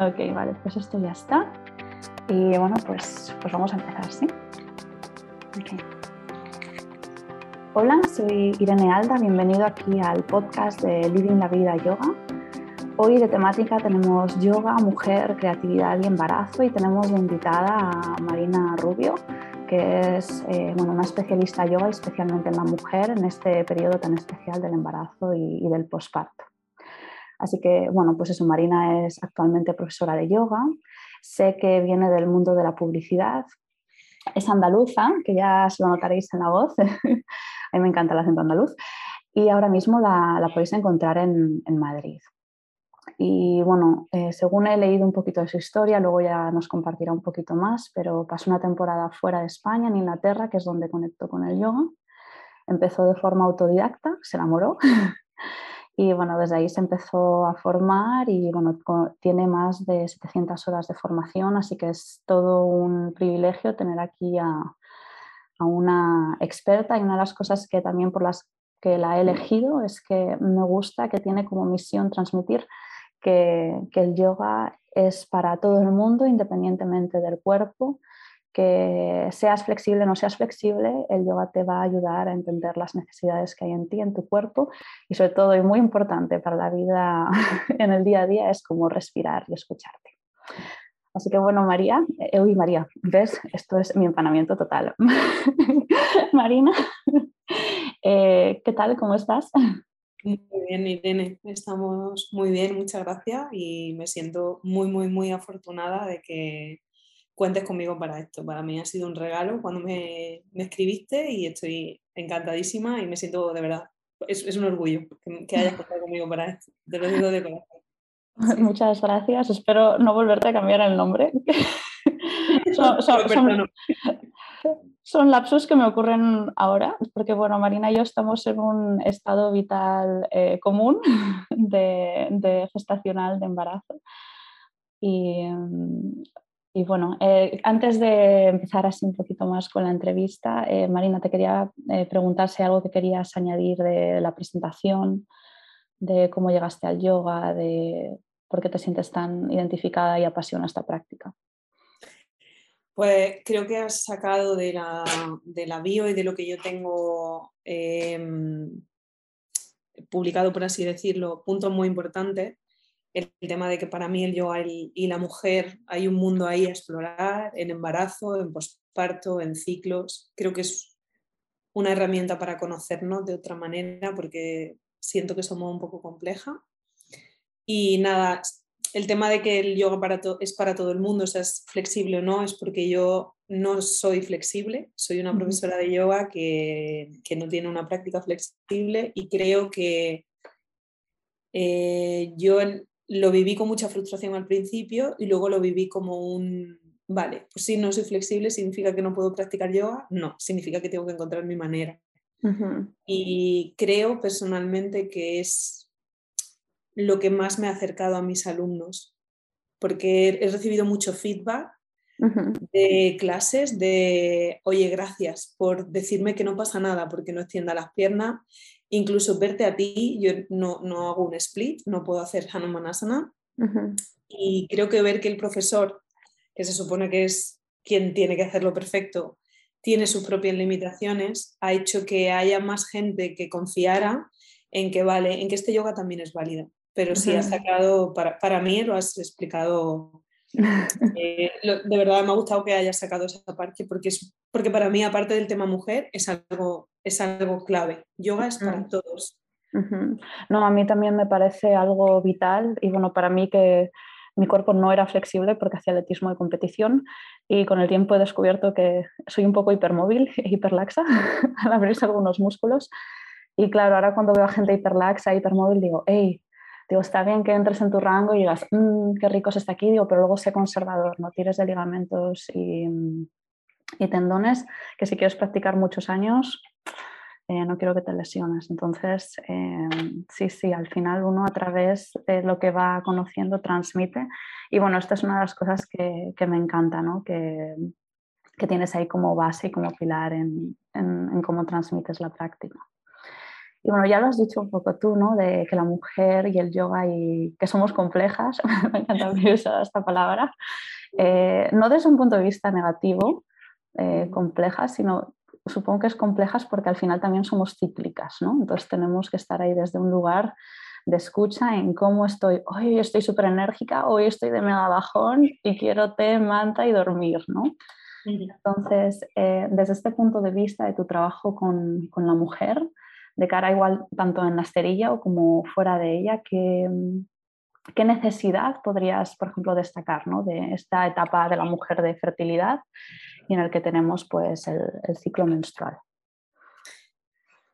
Ok, vale, pues esto ya está. Y bueno, pues, pues vamos a empezar, ¿sí? Hola, soy Irene Alda, bienvenido aquí al podcast de Living la Vida Yoga. Hoy de temática tenemos yoga, mujer, creatividad y embarazo y tenemos de invitada a Marina Rubio, que es eh, bueno, una especialista yoga, especialmente en la mujer, en este periodo tan especial del embarazo y, y del posparto. Así que, bueno, pues eso, Marina es actualmente profesora de yoga, sé que viene del mundo de la publicidad, es andaluza, que ya se lo notaréis en la voz, a mí me encanta el acento andaluz, y ahora mismo la, la podéis encontrar en, en, Madrid. Y bueno, eh, según he leído un poquito de su historia, luego ya nos compartirá un poquito más, pero pasó una temporada fuera de España, en Inglaterra, que es donde conectó con el yoga. Empezó de forma autodidacta, se enamoró y bueno, desde ahí se empezó a formar y bueno, tiene más de 700 horas de formación, así que es todo un privilegio tener aquí a, a una experta. Y una de las cosas que también por las que la he elegido es que me gusta que tiene como misión transmitir que, que el yoga es para todo el mundo independientemente del cuerpo que seas flexible o no seas flexible, el yoga te va a ayudar a entender las necesidades que hay en ti, en tu cuerpo y sobre todo, y muy importante para la vida en el día a día, es como respirar y escucharte. Así que bueno, María, eh, uy María, ves, esto es mi empanamiento total. Marina, eh, ¿qué tal? ¿Cómo estás? Muy bien, Irene, estamos muy bien, muchas gracias y me siento muy, muy, muy afortunada de que cuentes conmigo para esto. Para mí ha sido un regalo cuando me, me escribiste y estoy encantadísima y me siento de verdad, es, es un orgullo que, que, hayas contado conmigo para esto. Te lo digo de corazón. Muchas gracias. Espero no volverte a cambiar el nombre. son, son, son, son, lapsus que me ocurren ahora, porque bueno, Marina y yo estamos en un estado vital eh, común de, de, gestacional, de embarazo. Y y bueno, eh, antes de empezar así un poquito más con la entrevista, eh, Marina, te quería eh, preguntar si algo que querías añadir de la presentación, de cómo llegaste al yoga, de por qué te sientes tan identificada y apasiona esta práctica. Pues creo que has sacado de la, de la bio y de lo que yo tengo em, publicado, por así decirlo, puntos muy importantes el tema de que para mí el yoga y la mujer hay un mundo ahí a explorar, en embarazo, en posparto, en ciclos. Creo que es una herramienta para conocernos de otra manera porque siento que somos un poco compleja. Y nada, el tema de que el yoga para es para todo el mundo, o sea, es flexible o no, es porque yo no soy flexible, soy una profesora de yoga que, que no tiene una práctica flexible y creo que eh, yo lo viví con mucha frustración al principio y luego lo viví como un, vale, pues si no soy flexible, ¿significa que no puedo practicar yoga? No, significa que tengo que encontrar mi manera. Y creo personalmente que es lo que más me ha acercado a mis alumnos, porque he recibido mucho feedback de clases de, oye, gracias por decirme que no pasa nada porque no extienda las piernas incluso verte a ti, yo no, no hago un split, no puedo hacer Hanumanasana. Uh Y creo que ver que el profesor, que se supone que es quien tiene que hacerlo perfecto, tiene sus propias limitaciones, ha hecho que haya más gente que confiara en que vale, en que este yoga también es válido. Pero sí has sacado, para, para mí lo has explicado eh, de verdad me ha gustado que hayas sacado esa parte porque, es, porque para mí, aparte del tema mujer, es algo, es algo clave. Yoga es para todos. No, a mí también me parece algo vital y bueno, para mí que mi cuerpo no era flexible porque hacía atletismo de competición y con el tiempo he descubierto que soy un poco hipermóvil e hiperlaxa al abrirse algunos músculos. Y claro, ahora cuando veo a gente hiperlaxa, hipermóvil, digo, hey, digo, está bien que entres en tu rango y digas, mmm, qué rico está aquí, digo, pero luego sé conservador, no tires de ligamentos y, y tendones, que si quieres practicar muchos años, eh, no quiero que te lesiones. Entonces, eh, sí, sí, al final uno a través de lo que va conociendo transmite. Y bueno, esta es una de las cosas que, que me encanta, ¿no? que, que, tienes ahí como base y como pilar en, en, en cómo transmites la práctica. Y bueno, ya lo has dicho un poco tú, ¿no? De que la mujer y el yoga y que somos complejas, me encanta usar esta palabra, eh, no desde un punto de vista negativo, eh, complejas, sino supongo que es complejas porque al final también somos cíclicas, ¿no? Entonces tenemos que estar ahí desde un lugar de escucha en cómo estoy, hoy estoy súper enérgica, hoy estoy de mega bajón y quiero té, manta y dormir, ¿no? Entonces, eh, desde este punto de vista de tu trabajo con, con, la mujer, de cara igual tanto en la esterilla o como fuera de ella, ¿qué, qué necesidad podrías, por ejemplo, destacar ¿no? de esta etapa de la mujer de fertilidad y en el que tenemos pues, el, el ciclo menstrual?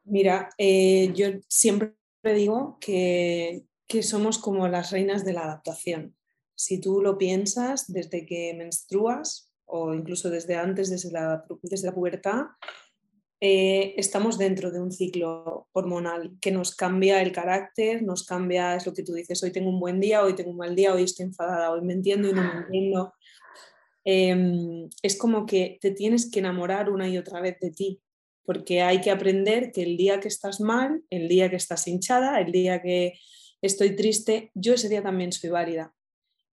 Mira, eh, yo siempre digo que, que somos como las reinas de la adaptación. Si tú lo piensas desde que menstruas o incluso desde antes, desde la, desde la pubertad, eh, estamos dentro de un ciclo hormonal que nos cambia el carácter, nos cambia, es lo que tú dices, hoy tengo un buen día, hoy tengo un mal día, hoy estoy enfadada, hoy me entiendo y no me entiendo. Em, es como que te tienes que enamorar una y otra vez de ti, porque hay que aprender que el día que estás mal, el día que estás hinchada, el día que estoy triste, yo ese día también soy válida.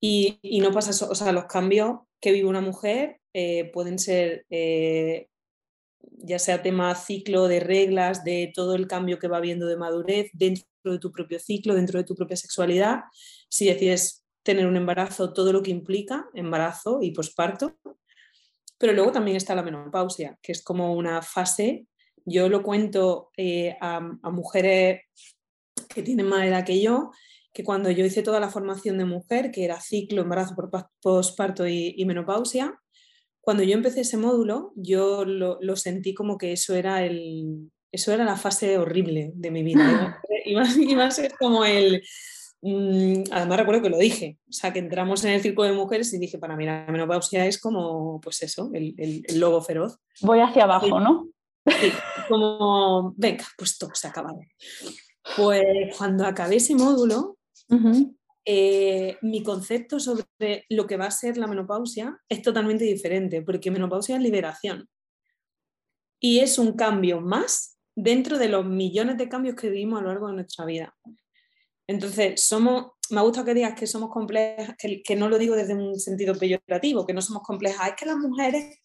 Y, y no pasa eso, o sea, los cambios que vive una mujer eh, pueden ser eh, ya sea tema ciclo de reglas, de todo el cambio que va habiendo de madurez dentro de tu propio ciclo, dentro de tu propia sexualidad, si decides tener un embarazo, todo lo que implica embarazo y posparto. Pero luego también está la menopausia, que es como una fase, yo lo cuento eh, a, mujeres que tienen más edad que yo, que cuando yo hice toda la formación de mujer, que era ciclo, embarazo, posparto y, y menopausia, cuando yo empecé ese módulo, yo lo, sentí como que eso era, el, eso era la fase horrible de mi vida. Iba, iba, a ser como el... Mm, además recuerdo que lo dije, o sea, que entramos en el círculo de mujeres y dije, para mí la menopausia es como, pues eso, el, el, lobo feroz. Voy hacia abajo, ¿no? Sí, como, venga, pues todo se ha acabado. Pues cuando acabé ese módulo, eh, mi concepto sobre lo que va a ser la menopausia es totalmente diferente, porque menopausia es liberación. Y es un cambio más dentro de los millones de cambios que vivimos a lo largo de nuestra vida. Entonces, somos, me gusta que digas que somos complejas, que, no lo digo desde un sentido peyorativo, que no somos complejas, es que las mujeres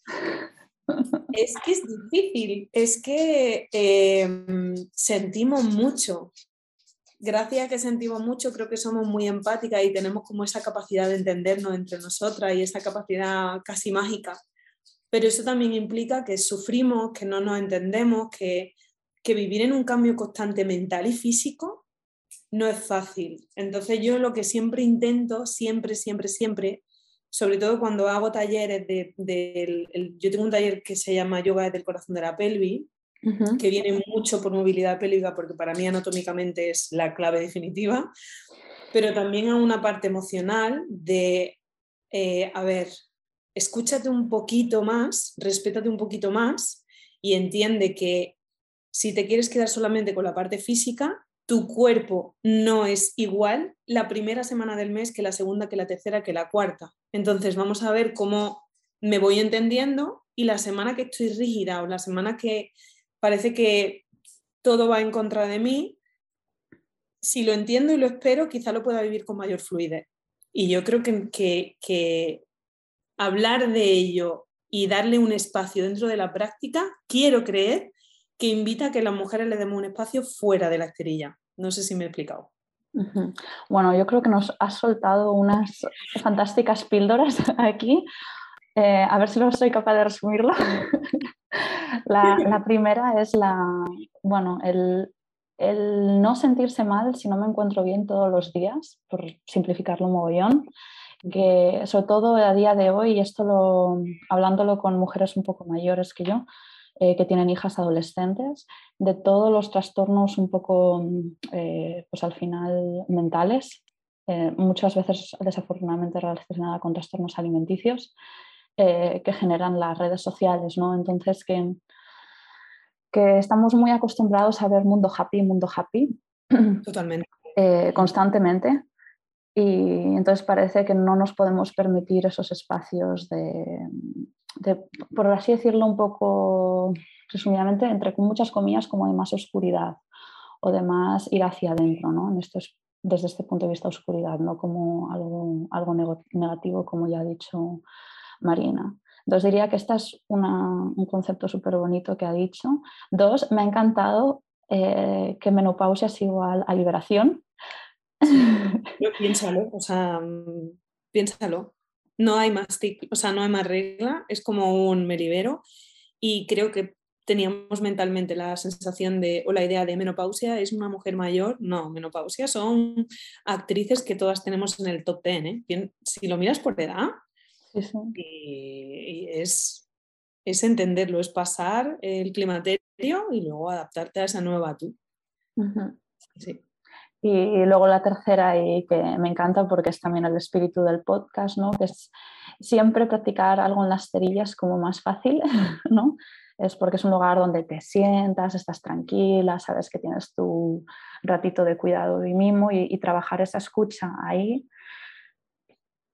es que es difícil, es que eh, sentimos mucho, gracias que sentimos mucho, creo que somos muy empáticas y tenemos como esa capacidad de entendernos entre nosotras y esa capacidad casi mágica. Pero eso también implica que sufrimos, que no nos entendemos, que, que vivir en un cambio constante mental y físico no es fácil. Entonces yo lo que siempre intento, siempre, siempre, siempre, sobre todo cuando hago talleres de, yo tengo un taller que se llama Yoga desde el corazón de la pelvis, que viene mucho por movilidad pélvica, porque para mí anatómicamente es la clave definitiva, pero también a una parte emocional de, eh, a ver, escúchate un poquito más, respétate un poquito más y entiende que si te quieres quedar solamente con la parte física, tu cuerpo no es igual la primera semana del mes que la segunda, que la tercera, que la cuarta. Entonces vamos a ver cómo me voy entendiendo y la semana que estoy rígida o la semana que parece que todo va en contra de mí. Si lo entiendo y lo espero, quizá lo pueda vivir con mayor fluidez. Y yo creo que, que, hablar de ello y darle un espacio dentro de la práctica, quiero creer que invita a que las mujeres le demos un espacio fuera de la esterilla. No sé si me he explicado. Bueno, yo creo que nos has soltado unas fantásticas píldoras aquí. Eh, a ver si lo soy capaz de resumirlo. La, primera es la, bueno, el, no sentirse mal si no me encuentro bien todos los días, por simplificarlo un mogollón, que sobre todo a día de hoy, esto lo, hablándolo con mujeres un poco mayores que yo, eh, que tienen hijas adolescentes, de todos los trastornos un poco, eh, pues al final, mentales, eh, muchas veces desafortunadamente relacionada con trastornos alimenticios, eh, que generan las redes sociales, ¿no? Entonces que, que estamos muy acostumbrados a ver mundo happy, mundo happy. Totalmente. Eh, constantemente. Y entonces parece que no nos podemos permitir esos espacios de, por así decirlo un poco resumidamente, entre muchas comillas, como de más oscuridad o de más ir hacia adentro, ¿no? En esto desde este punto de vista oscuridad, no como algo, algo negativo, como ya ha dicho Marina. Entonces diría que este es un concepto súper bonito que ha dicho. Dos, me ha encantado eh, que menopausia es igual a liberación. piénsalo, o sea, mm, piénsalo. No hay más, o sea, no hay más regla, es como un meribero y creo que teníamos mentalmente la sensación de, o la idea de menopausia es una mujer mayor. No, menopausia son actrices que todas tenemos en el top 10. ¿eh? Si lo miras por edad, es, es entenderlo, es pasar el climaterio y luego adaptarte a esa nueva tú. Y luego la tercera, y que me encanta porque es también el espíritu del podcast, ¿no? que es siempre practicar algo en las cerillas como más fácil, ¿no? es porque es un lugar donde te sientas, estás tranquila, sabes que tienes tu ratito de cuidado y mimo y, trabajar esa escucha ahí.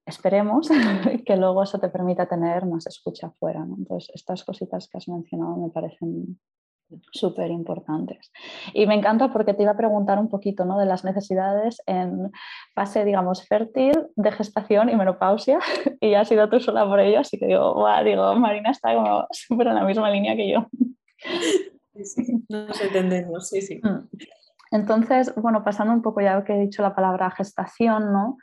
Esperemos que luego eso te permita tener más escucha afuera. Entonces, estas cositas que has mencionado me parecen súper importantes. Y me encanta porque te iba a preguntar un poquito ¿no? de las necesidades en fase, digamos, fértil, de gestación y menopausia, y ya has sido tú sola por ello, así que digo, digo, Marina está como súper en la misma línea que yo. Sí, nos entendemos, sí, sí. Mm. Entonces, bueno, pasando un poco ya que he dicho la palabra gestación, ¿no?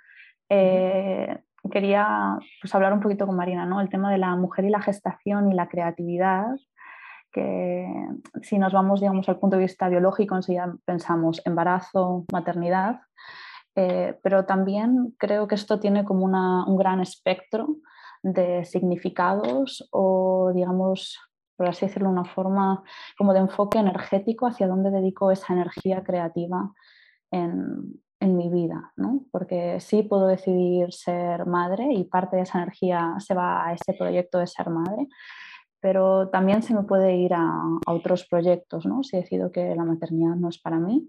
Eh, quería pues, hablar un poquito con Marina, ¿no? El tema de la mujer y la gestación y la creatividad, que si nos vamos digamos, al punto de vista biológico, enseguida pensamos embarazo, maternidad, eh, pero también creo que esto tiene como un gran espectro de significados o, digamos, por así decirlo, una forma como de enfoque energético hacia dónde dedico esa energía creativa en, en mi vida, ¿no? porque sí puedo decidir ser madre y parte de esa energía se va a ese proyecto de ser madre, pero también se me puede ir a, otros proyectos, ¿no? Si decido que la maternidad no es para mí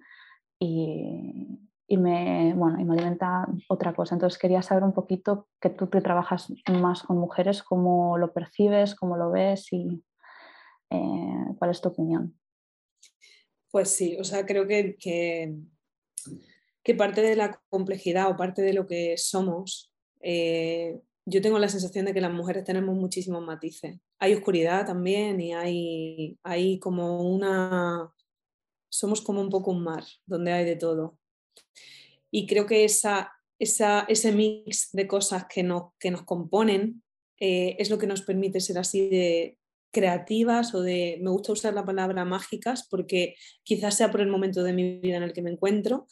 y, y, me, bueno, y me alimenta otra cosa. Entonces quería saber un poquito que tú trabajas más con mujeres, cómo lo percibes, cómo lo ves y eh, cuál es tu opinión. Pues sí, o sea, creo que, que, que parte de la complejidad o parte de lo que somos eh, yo tengo la sensación de que las mujeres tenemos muchísimos matices. Hay oscuridad también y hay, hay como una... Somos como un poco un mar, donde hay de todo. Y creo que esa, esa, ese mix de cosas que nos, que nos componen eh, es lo que nos permite ser así de creativas o de, me gusta usar la palabra mágicas porque quizás sea por el momento de mi vida en el que me encuentro,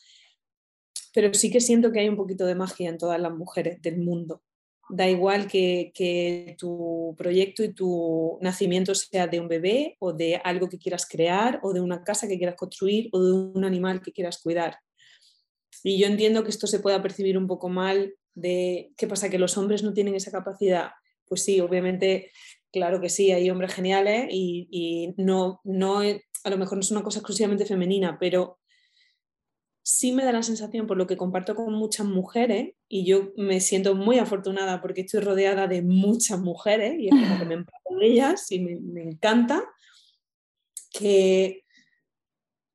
pero sí que siento que hay un poquito de magia en todas las mujeres del mundo da igual que, tu proyecto y tu nacimiento sea de un bebé o de algo que quieras crear o de una casa que quieras construir o de un animal que quieras cuidar. Y yo entiendo que esto se pueda percibir un poco mal de qué pasa, que los hombres no tienen esa capacidad. Pues sí, obviamente, claro que sí, hay hombres geniales y, y no, no, a lo mejor no es una cosa exclusivamente femenina, pero sí me da la sensación, por lo que comparto con muchas mujeres, y yo me siento muy afortunada porque estoy rodeada de muchas mujeres y es como que me empapo de ellas y me, encanta, que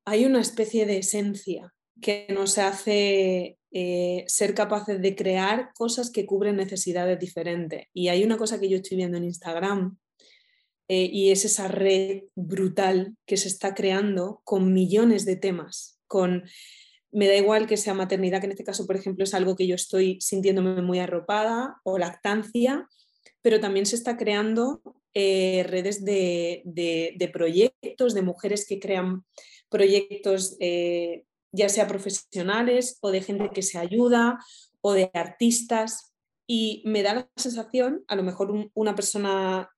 hay una especie de esencia que nos hace eh, ser capaces de crear cosas que cubren necesidades diferentes. Y hay una cosa que yo estoy viendo en Instagram eh, y es esa red brutal que se está creando con millones de temas, con me da igual que sea maternidad, que en este caso, por ejemplo, es algo que yo estoy sintiéndome muy arropada, o lactancia, pero también se está creando eh, redes de, proyectos, de mujeres que crean proyectos, eh, ya sea profesionales o de gente que se ayuda o de artistas. Y me da la sensación, a lo mejor una persona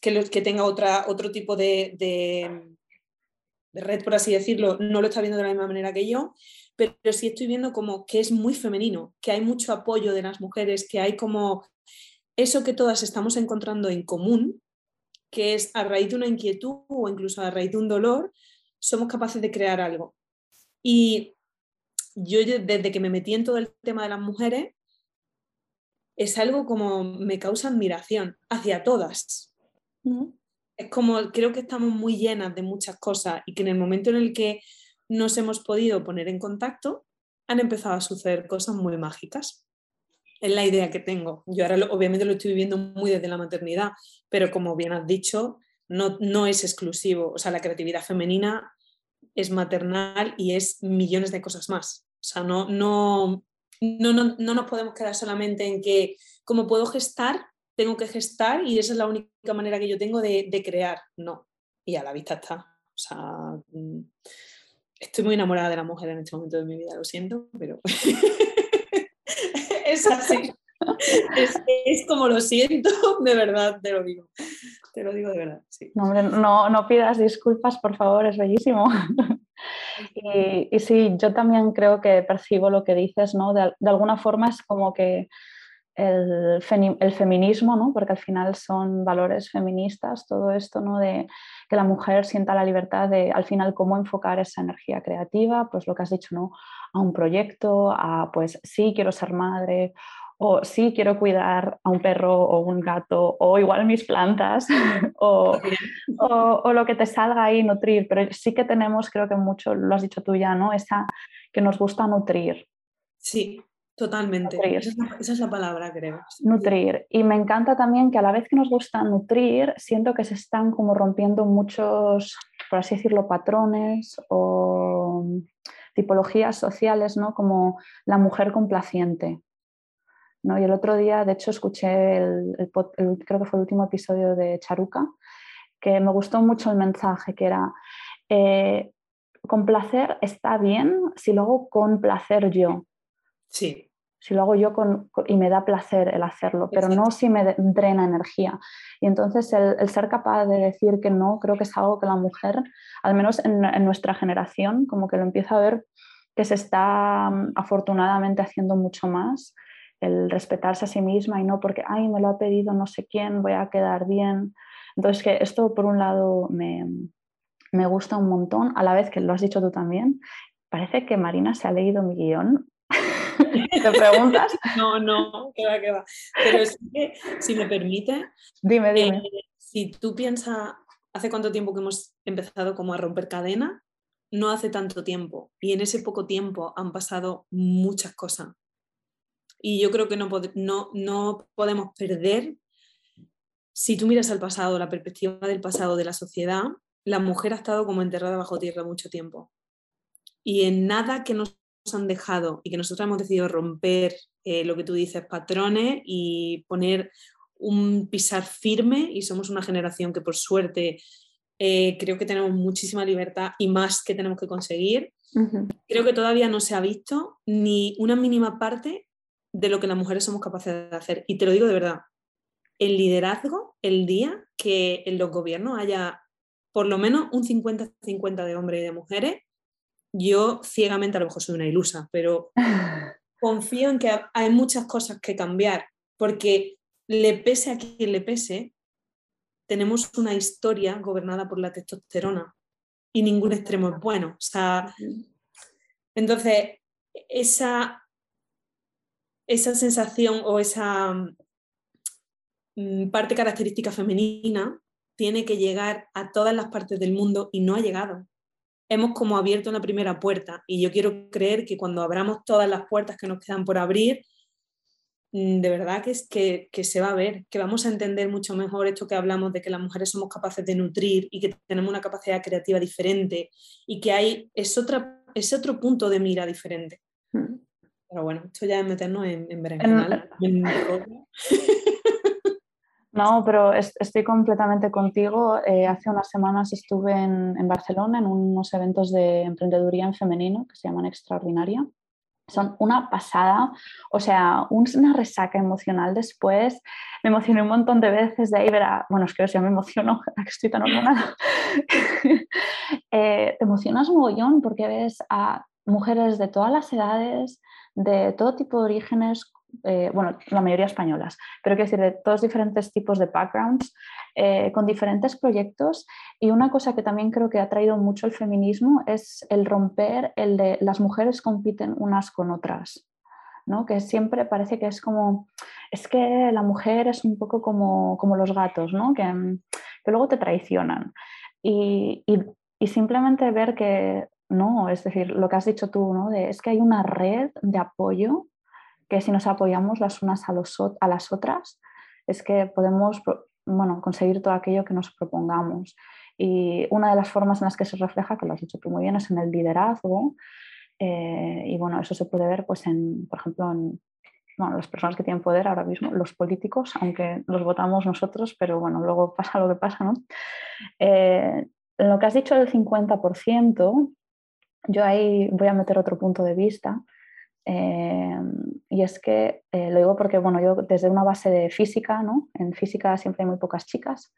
que, que tenga otra, otro tipo de, de red, por así decirlo, no lo está viendo de la misma manera que yo, pero sí estoy viendo como que es muy femenino, que hay mucho apoyo de las mujeres, que hay como eso que todas estamos encontrando en común, que es a raíz de una inquietud o incluso a raíz de un dolor, somos capaces de crear algo. Y yo desde que me metí en todo el tema de las mujeres, es algo como me causa admiración hacia todas. Es como creo que estamos muy llenas de muchas cosas y que en el momento en el que nos hemos podido poner en contacto, han empezado a suceder cosas muy mágicas. Es la idea que tengo. Yo ahora obviamente lo estoy viviendo muy desde la maternidad, pero como bien has dicho, no, no es exclusivo. O sea, la creatividad femenina es maternal y es millones de cosas más. O sea, no, no, no, no, no nos podemos quedar solamente en que como puedo gestar, tengo que gestar y esa es la única manera que yo tengo de, de crear. No. Y a la vista está. O sea, estoy muy enamorada de la mujer en este momento de mi vida, lo siento, pero es así. Es, como lo siento, de verdad, te lo digo. Te lo digo de verdad, sí. No, no, pidas disculpas, por favor, es bellísimo. Y, y, sí, yo también creo que percibo lo que dices, ¿no? De, de alguna forma es como que el, el, feminismo, ¿no? porque al final son valores feministas, todo esto ¿no? de que la mujer sienta la libertad de al final cómo enfocar esa energía creativa, pues lo que has dicho, ¿no? a un proyecto, a pues sí quiero ser madre o sí quiero cuidar a un perro o un gato o igual mis plantas o, o, o, lo que te salga ahí nutrir, pero sí que tenemos, creo que mucho, lo has dicho tú ya, ¿no? Esa que nos gusta nutrir. Sí, Totalmente. Esa es, la, palabra, creo. Nutrir. Y me encanta también que a la vez que nos gusta nutrir, siento que se están como rompiendo muchos, por así decirlo, patrones o tipologías sociales, ¿no? Como la mujer complaciente. ¿no? Y el otro día, de hecho, escuché el, creo que fue el último episodio de Charuca, que me gustó mucho el mensaje, que era, eh, complacer está bien si luego complacer yo. Sí si lo hago yo con, y me da placer el hacerlo, pero no si me drena energía. Y entonces el, ser capaz de decir que no, creo que es algo que la mujer, al menos en, nuestra generación, como que lo empieza a ver que se está mm, afortunadamente haciendo mucho más, el respetarse a sí misma y no porque, ay, me lo ha pedido no sé quién, voy a quedar bien. Entonces que esto por un lado me, me gusta un montón, a la vez que lo has dicho tú también, parece que Marina se ha leído mi guion ¿Te preguntas? No, no, que va, que va. Pero es que, si me permite, dime, dime. Eh, si tú piensas, ¿hace cuánto tiempo que hemos empezado como a romper cadena? No hace tanto tiempo. Y en ese poco tiempo han pasado muchas cosas. Y yo creo que no, no, no podemos perder, si tú miras al pasado, la perspectiva del pasado de la sociedad, la mujer ha estado como enterrada bajo tierra mucho tiempo. Y en nada que nos han dejado y que nosotros hemos decidido romper eh, lo que tú dices, patrones y poner un pisar firme y somos una generación que por suerte eh, creo que tenemos muchísima libertad y más que tenemos que conseguir. Creo que todavía no se ha visto ni una mínima parte de lo que las mujeres somos capaces de hacer. Y te lo digo de verdad, el liderazgo, el día que en los gobiernos haya por lo menos un 50-50 de hombres y de mujeres, yo ciegamente a lo mejor soy una ilusa, pero confío en que hay muchas cosas que cambiar, porque le pese a quien le pese, tenemos una historia gobernada por la testosterona y ningún extremo es bueno. O sea, entonces, esa, esa sensación o esa mm, parte característica femenina tiene que llegar a todas las partes del mundo y no ha llegado hemos como abierto una primera puerta y yo quiero creer que cuando abramos todas las puertas que nos quedan por abrir, mm, de verdad que, es, que, que, se va a ver, que vamos a entender mucho mejor esto que hablamos de que las mujeres somos capaces de nutrir y que tenemos una capacidad creativa diferente y que hay es, otra, es otro punto de mira diferente. Hmm. Pero bueno, esto ya es meternos en, en berenjenal. No, pero estoy completamente contigo. Eh, hace unas semanas estuve en, Barcelona en unos eventos de emprendeduría en femenino que se llaman Extraordinaria. Son una pasada, o sea, una resaca emocional después. Me emocioné un montón de veces de ahí ver Bueno, es que ya me emociono, que estoy tan hormonada. Eh, te emocionas mogollón porque ves a mujeres de todas las edades, de todo tipo de orígenes, eh, bueno, la mayoría españolas, pero quiero decir, de todos diferentes tipos de backgrounds, eh, con diferentes proyectos. Y una cosa que también creo que ha traído mucho el feminismo es el romper el de las mujeres compiten unas con otras. ¿no? que siempre parece que es como, es que la mujer es un poco como, como los gatos, ¿no? que, que luego te traicionan. Y, y, y simplemente ver que no, es decir, lo que has dicho tú, ¿no? De, es que hay una red de apoyo que si nos apoyamos las unas a, las otras, es que podemos bueno, conseguir todo aquello que nos propongamos. Y una de las formas en las que se refleja, que lo has dicho tú muy bien, es en el liderazgo. Eh, y bueno, eso se puede ver, pues, en, por ejemplo, en bueno, las personas que tienen poder ahora mismo, los políticos, aunque los votamos nosotros, pero bueno, luego pasa lo que pasa, ¿no? Eh, lo que has dicho del 50%, yo ahí voy a meter otro punto de vista. Eh, y es que eh, lo digo porque, bueno, yo desde una base de física, ¿no? En física siempre hay muy pocas chicas.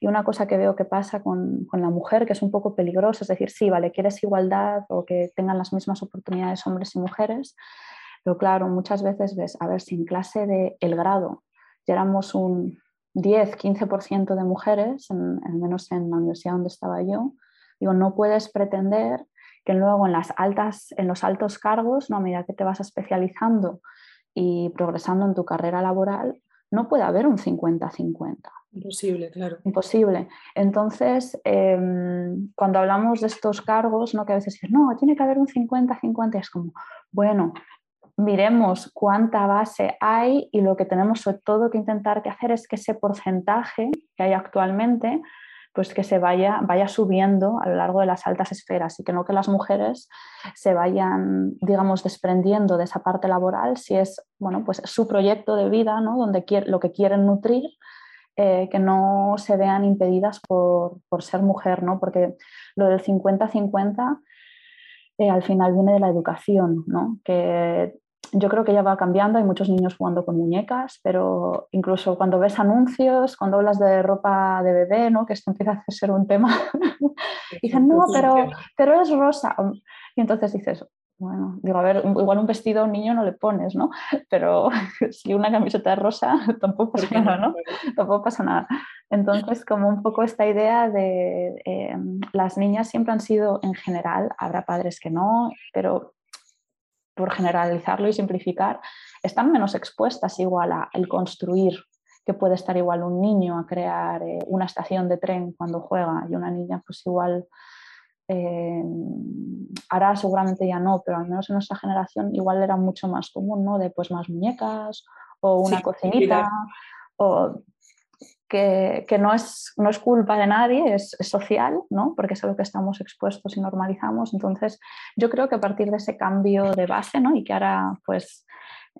Y una cosa que veo que pasa con, con la mujer, que es un poco peligroso, es decir, sí, vale, quieres igualdad o que tengan las mismas oportunidades hombres y mujeres, pero claro, muchas veces ves, a ver, si en clase de el grado ya éramos un 10, 15% de mujeres, al menos en la universidad donde estaba yo, digo, no puedes pretender que luego en, las altas, en los altos cargos, ¿no? a medida que te vas especializando y progresando en tu carrera laboral, no puede haber un 50-50. Imposible, claro. Imposible. Entonces, em, cuando hablamos de estos cargos, ¿no? que a veces dicen, no, tiene que haber un 50-50, es como, bueno, miremos cuánta base hay y lo que tenemos sobre todo que intentar que hacer es que ese porcentaje que hay actualmente pues que se vaya, vaya subiendo a lo largo de las altas esferas y que no que las mujeres se vayan, digamos, desprendiendo de esa parte laboral si es, bueno, pues su proyecto de vida, ¿no? Donde lo que quieren nutrir, eh, que no se vean impedidas por, ser mujer, ¿no? Porque lo del 50-50 eh, al final viene de la educación, ¿no? Que yo creo que ya va cambiando, hay muchos niños jugando con muñecas, pero incluso cuando ves anuncios, cuando hablas de ropa de bebé, ¿no? que esto empieza a ser un tema, dicen, no, pero, pero es rosa. Y entonces dices, bueno, digo, a ver, igual un vestido a un niño no le pones, ¿no? Pero si una camiseta es rosa, tampoco pasa nada, ¿no? Tampoco pasa nada. Entonces, como un poco esta idea de eh, las niñas siempre han sido en general, habrá padres que no, pero por generalizarlo y simplificar, están menos expuestas igual a el construir, que puede estar igual un niño a crear eh, una estación de tren cuando juega y una niña pues igual eh, hará seguramente ya no, pero al menos en nuestra generación igual era mucho más común, ¿no? De pues más muñecas o una cocinita o que, no, es, no, es, culpa de nadie, es, social, ¿no? porque es a lo que estamos expuestos y normalizamos. Entonces, yo creo que a partir de ese cambio de base, ¿no? y que ahora, pues,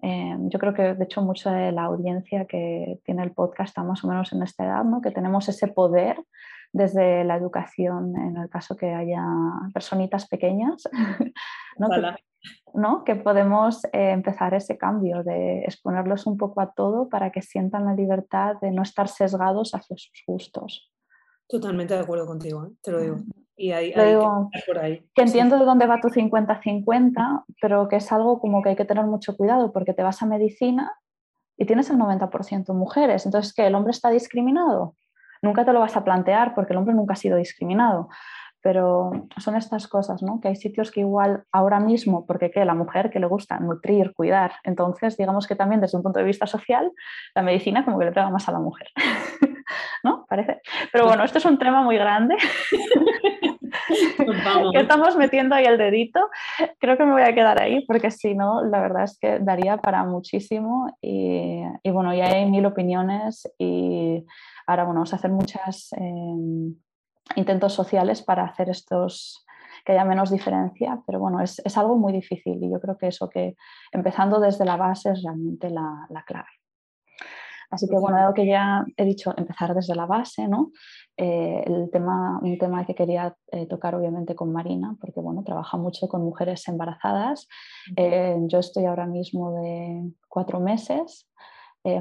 eh, yo creo que de hecho mucha de la audiencia que tiene el podcast está más o menos en esta edad, ¿no? que tenemos ese poder desde la educación, en el caso que haya personitas pequeñas, ¿no? ¿no? que podemos eh, empezar ese cambio de exponerlos un poco a todo para que sientan la libertad de no estar sesgados hacia sus gustos. Totalmente de acuerdo contigo, ¿eh? te lo digo. Y ahí, por ahí. que entiendo de dónde va tu 50-50, pero que es algo como que hay que tener mucho cuidado porque te vas a medicina y tienes el 90% mujeres. Entonces, ¿qué? ¿El hombre está discriminado? Nunca te lo vas a plantear porque el hombre nunca ha sido discriminado pero son estas cosas, ¿no? Que hay sitios que igual ahora mismo, porque ¿qué? la mujer que le gusta nutrir, cuidar, entonces digamos que también desde un punto de vista social, la medicina como que le pega más a la mujer, ¿no? Parece. Pero bueno, esto es un tema muy grande. que estamos metiendo ahí el dedito. Creo que me voy a quedar ahí porque si no, la verdad es que daría para muchísimo y, bueno, ya hay mil opiniones y ahora bueno, vamos a hacer muchas... Em, intentos sociales para hacer estos, que haya menos diferencia, pero bueno, es, es, algo muy difícil y yo creo que eso que empezando desde la base es realmente la, la clave. Así que bueno, dado que ya he dicho empezar desde la base, ¿no? Eh, el tema, un tema que quería eh, tocar obviamente con Marina, porque bueno, trabaja mucho con mujeres embarazadas. Eh, yo estoy ahora mismo de cuatro meses.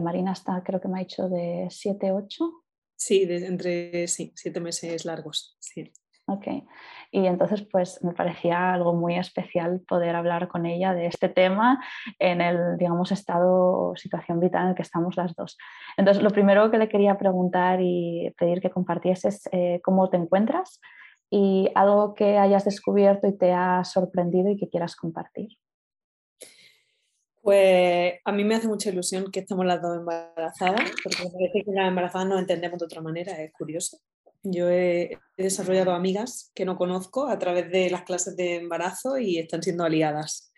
Marina está, creo que me ha dicho de siete, ocho. Sí, de, entre sí, siete meses largos. Sí. Ok, y entonces pues me parecía algo muy especial poder hablar con ella de este tema en el, digamos, estado o situación vital en el que estamos las dos. Entonces, lo primero que le quería preguntar y pedir que compartieses eh, cómo te encuentras y algo que hayas descubierto y te ha sorprendido y que quieras compartir. Pues a mí me hace mucha ilusión que estemos las dos embarazadas, porque parece que las embarazadas nos entendemos de otra manera, es curioso. Yo he, desarrollado amigas que no conozco a través de las clases de embarazo y están siendo aliadas.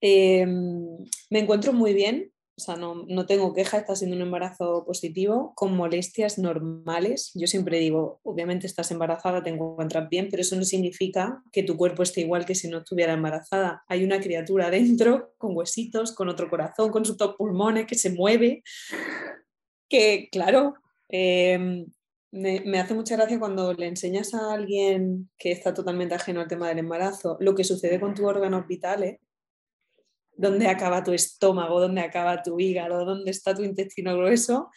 Em, me encuentro muy bien, o sea, no, no, tengo queja, está siendo un embarazo positivo, con molestias normales. Yo siempre digo, obviamente estás embarazada, te encuentras bien, pero eso no significa que tu cuerpo esté igual que si no estuviera embarazada. Hay una criatura dentro, con huesitos, con otro corazón, con sus dos pulmones, que se mueve, que claro, em, me, me, hace mucha gracia cuando le enseñas a alguien que está totalmente ajeno al tema del embarazo lo que sucede con tus órganos vitales dónde acaba tu estómago, dónde acaba tu hígado, dónde está tu intestino grueso,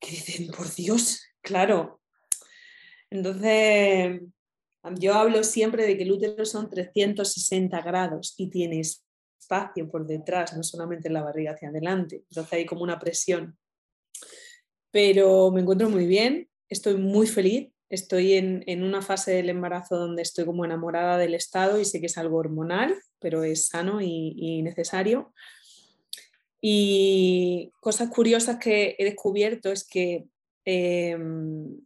que dicen, por Dios, claro. Entonces, yo hablo siempre de que el útero son 360 grados y tienes espacio por detrás, no solamente en la barriga hacia adelante. Entonces hay como una presión. Pero me encuentro muy bien, estoy muy feliz estoy en, una fase del embarazo donde estoy como enamorada del estado y sé que es algo hormonal, pero es sano y, necesario. Y cosas curiosas que he descubierto es que em,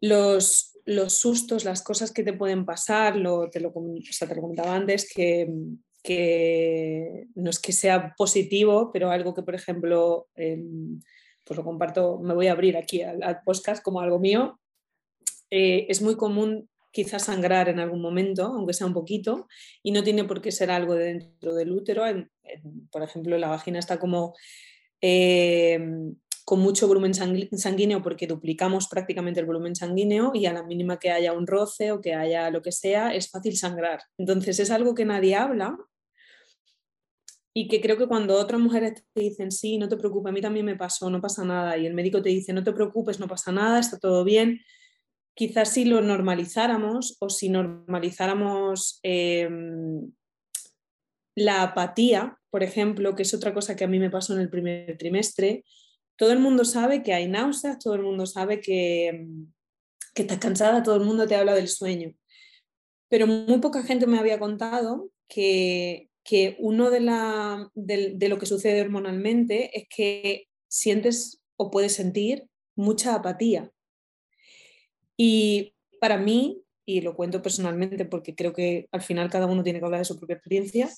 los, los, sustos, las cosas que te pueden pasar, lo, te, lo, te lo comentaba antes, que, que, no es que sea positivo, pero algo que, por ejemplo, em, pues lo comparto, me voy a abrir aquí al, podcast como algo mío. Eh, es muy común quizás sangrar en algún momento, aunque sea un poquito, y no tiene por qué ser algo dentro del útero. por ejemplo, la vagina está como eh, con mucho volumen sanguíneo porque duplicamos prácticamente el volumen sanguíneo y a la mínima que haya un roce o que haya lo que sea, es fácil sangrar. Entonces es algo que nadie habla y que creo que cuando otras mujeres te dicen, sí, no te preocupes, a mí también me pasó, no pasa nada, y el médico te dice, no te preocupes, no pasa nada, está todo bien, quizás si lo normalizáramos o si normalizáramos em, la apatía, por ejemplo, que es otra cosa que a mí me pasó en el primer trimestre, todo el mundo sabe que hay náuseas, todo el mundo sabe que, que estás cansada, todo el mundo te habla del sueño. Pero muy poca gente me había contado que que uno de, la, de, lo que sucede hormonalmente es que sientes o puedes sentir mucha apatía. Y para mí, y lo cuento personalmente porque creo que al final cada uno tiene que hablar de su propia experiencia,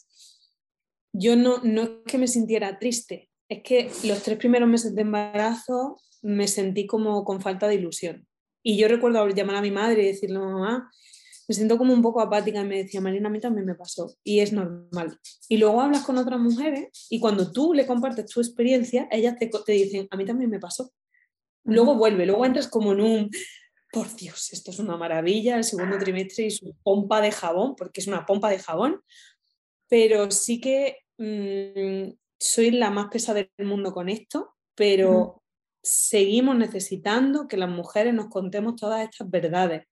yo no, no es que me sintiera triste, es que los tres primeros meses de embarazo me sentí como con falta de ilusión. Y yo recuerdo llamar a mi madre y decirle, mamá, me siento como un poco apática y me decía, Marina, a mí también me pasó y es normal. Y luego hablas con otras mujeres y cuando tú le compartes tu experiencia, ellas te, te dicen, a mí también me pasó. Luego vuelve, luego entras como en un, por Dios, esto es una maravilla, el segundo trimestre y su pompa de jabón, porque es una pompa de jabón, pero sí que mm, soy la más pesada del mundo con esto, pero seguimos necesitando que las mujeres nos contemos todas estas verdades.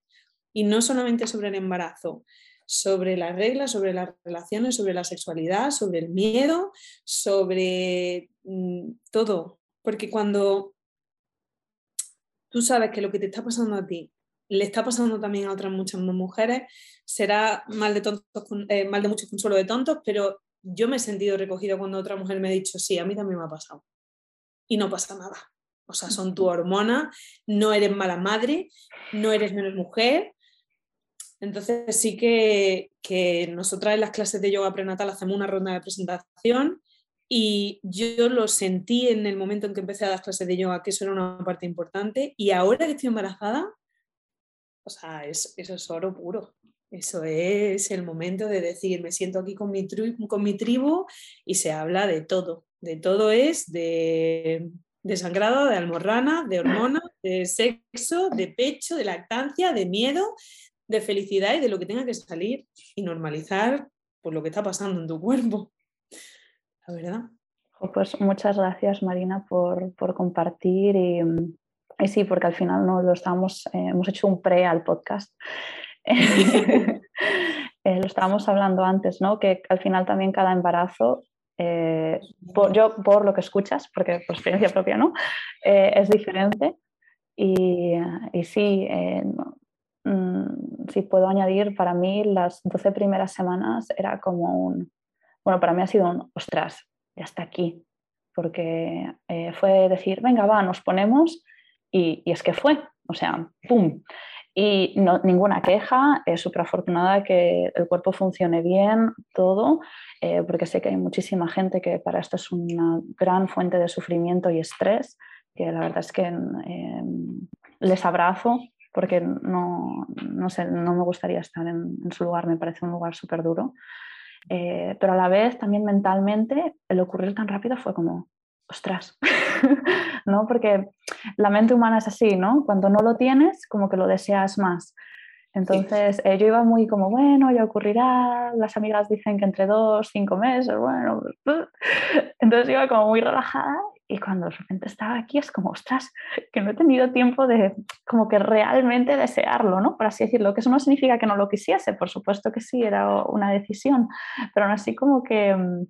Y no solamente sobre el embarazo, sobre las reglas, sobre las relaciones, sobre la sexualidad, sobre el miedo, sobre mm, todo. Porque cuando tú sabes que lo que te está pasando a ti le está pasando también a otras muchas mujeres, será mal de, tontos, eh, mal de muchos consuelo de tontos, pero yo me he sentido recogida cuando otra mujer me ha dicho, sí, a mí también me ha pasado. Y no pasa nada. O sea, son tu hormona, no eres mala madre, no eres menos mujer, entonces sí que, que nosotras en las clases de yoga prenatal hacemos una ronda de presentación y yo lo sentí en el momento en que empecé a dar clases de yoga, que eso era una parte importante. Y ahora que estoy embarazada, o sea, eso es oro puro. Eso es el momento de decir, me siento aquí con mi, con mi tribu y se habla de todo. De todo es de, de sangrado, de almorrana, de hormona, de sexo, de pecho, de lactancia, de miedo, de felicidad y de lo que tenga que salir y normalizar por lo que está pasando en tu cuerpo. La verdad. Pues muchas gracias Marina por, compartir y, y, sí, porque al final no lo estamos, eh, hemos hecho un pre al podcast. Eh, lo estábamos hablando antes, ¿no? Que al final también cada embarazo eh, yo por lo que escuchas, porque por experiencia propia, ¿no? es diferente. Y, y sí, Mm, si puedo añadir, para mí las 12 primeras semanas era como un, bueno, para mí ha sido un, ostras, ya está aquí, porque eh, fue decir, venga, va, nos ponemos y, y, es que fue, o sea, ¡pum! Y no, ninguna queja, es súper afortunada que el cuerpo funcione bien, todo, eh, porque sé que hay muchísima gente que para esto es una gran fuente de sufrimiento y estrés, que la verdad es que em, les abrazo porque no, no, sé, no me gustaría estar en, su lugar, me parece un lugar súper duro. Eh, pero a la vez también mentalmente el ocurrir tan rápido fue como, ostras, ¿no? Porque la mente humana es así, ¿no? Cuando no lo tienes, como que lo deseas más. Entonces eh, yo iba muy como, bueno, ya ocurrirá, las amigas dicen que entre dos, cinco meses, bueno, entonces iba como muy relajada y cuando de repente estaba aquí es como, ostras, que no he tenido tiempo de como que realmente desearlo, ¿no? Por así decirlo, que eso no significa que no lo quisiese, por supuesto que sí, era una decisión, pero aún así como que mm,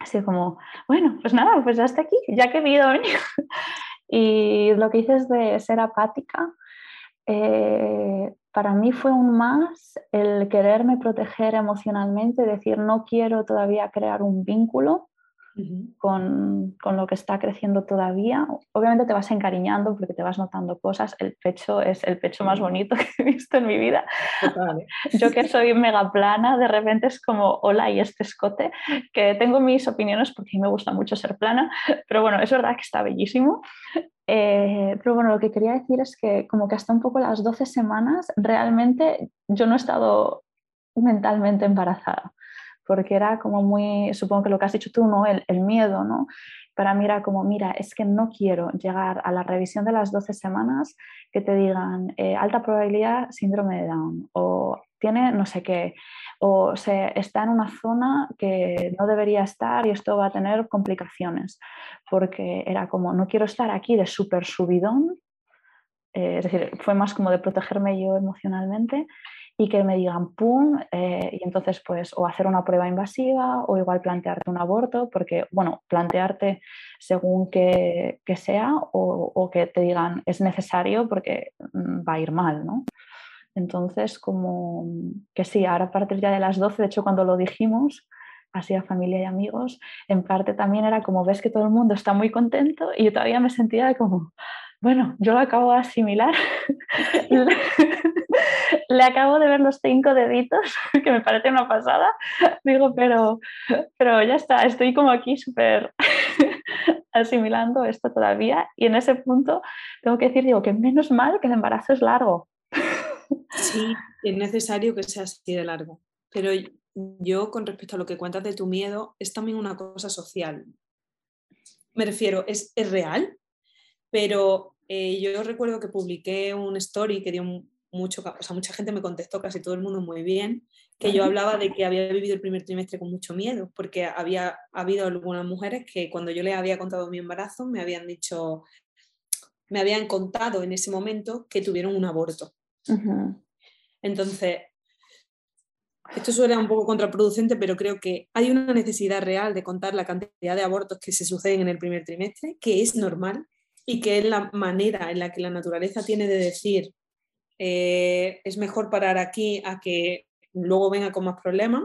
Así como, bueno, pues nada, pues ya está aquí, ya que he vivido y lo que dices de ser apática, eh, para mí fue un más el quererme proteger emocionalmente, decir, no quiero todavía crear un vínculo con, con, lo que está creciendo todavía. Obviamente te vas encariñando porque te vas notando cosas. El pecho es el pecho más bonito que he visto en mi vida. ¿eh? Yo que soy mega plana, de repente es como, hola, y este escote, que tengo mis opiniones porque me gusta mucho ser plana, pero bueno, es verdad que está bellísimo. Eh, pero bueno, lo que quería decir es que como que hasta un poco las 12 semanas realmente yo no he estado mentalmente embarazada porque era como muy, supongo que lo que has dicho tú, ¿no? El, el, miedo, ¿no? Para mí era como, mira, es que no quiero llegar a la revisión de las 12 semanas que te digan eh, alta probabilidad síndrome de Down o tiene no sé qué, o se está en una zona que no debería estar y esto va a tener complicaciones, porque era como, no quiero estar aquí de súper subidón, eh, es decir, fue más como de protegerme yo emocionalmente y que me digan pum, eh, y entonces pues o hacer una prueba invasiva o igual plantearte un aborto, porque bueno, plantearte según que, que sea o, o, que te digan es necesario porque mm, va a ir mal, ¿no? Entonces, como que sí, ahora a partir ya de las 12, de hecho cuando lo dijimos, así a familia y amigos, en parte también era como ves que todo el mundo está muy contento y yo todavía me sentía como, bueno, yo lo acabo de asimilar. Le acabo de ver los cinco deditos, que me parece una pasada. Digo, pero, pero ya está, estoy como aquí súper asimilando esto todavía. Y en ese punto tengo que decir, digo, que menos mal que el embarazo es largo. Sí, es necesario que sea así de largo. Pero yo, con respecto a lo que cuentas de tu miedo, es también una cosa social. Me refiero, es, es real, pero eh, yo recuerdo que publiqué un story que dio mucho, o sea, mucha gente me contestó, casi todo el mundo muy bien, que yo hablaba de que había vivido el primer trimestre con mucho miedo, porque había habido algunas mujeres que cuando yo les había contado mi embarazo me habían dicho, me habían contado en ese momento que tuvieron un aborto. Entonces, esto suena un poco contraproducente, pero creo que hay una necesidad real de contar la cantidad de abortos que se suceden en el primer trimestre, que es normal y que es la manera en la que la naturaleza tiene de decir eh, es mejor parar aquí a que luego venga con más problemas.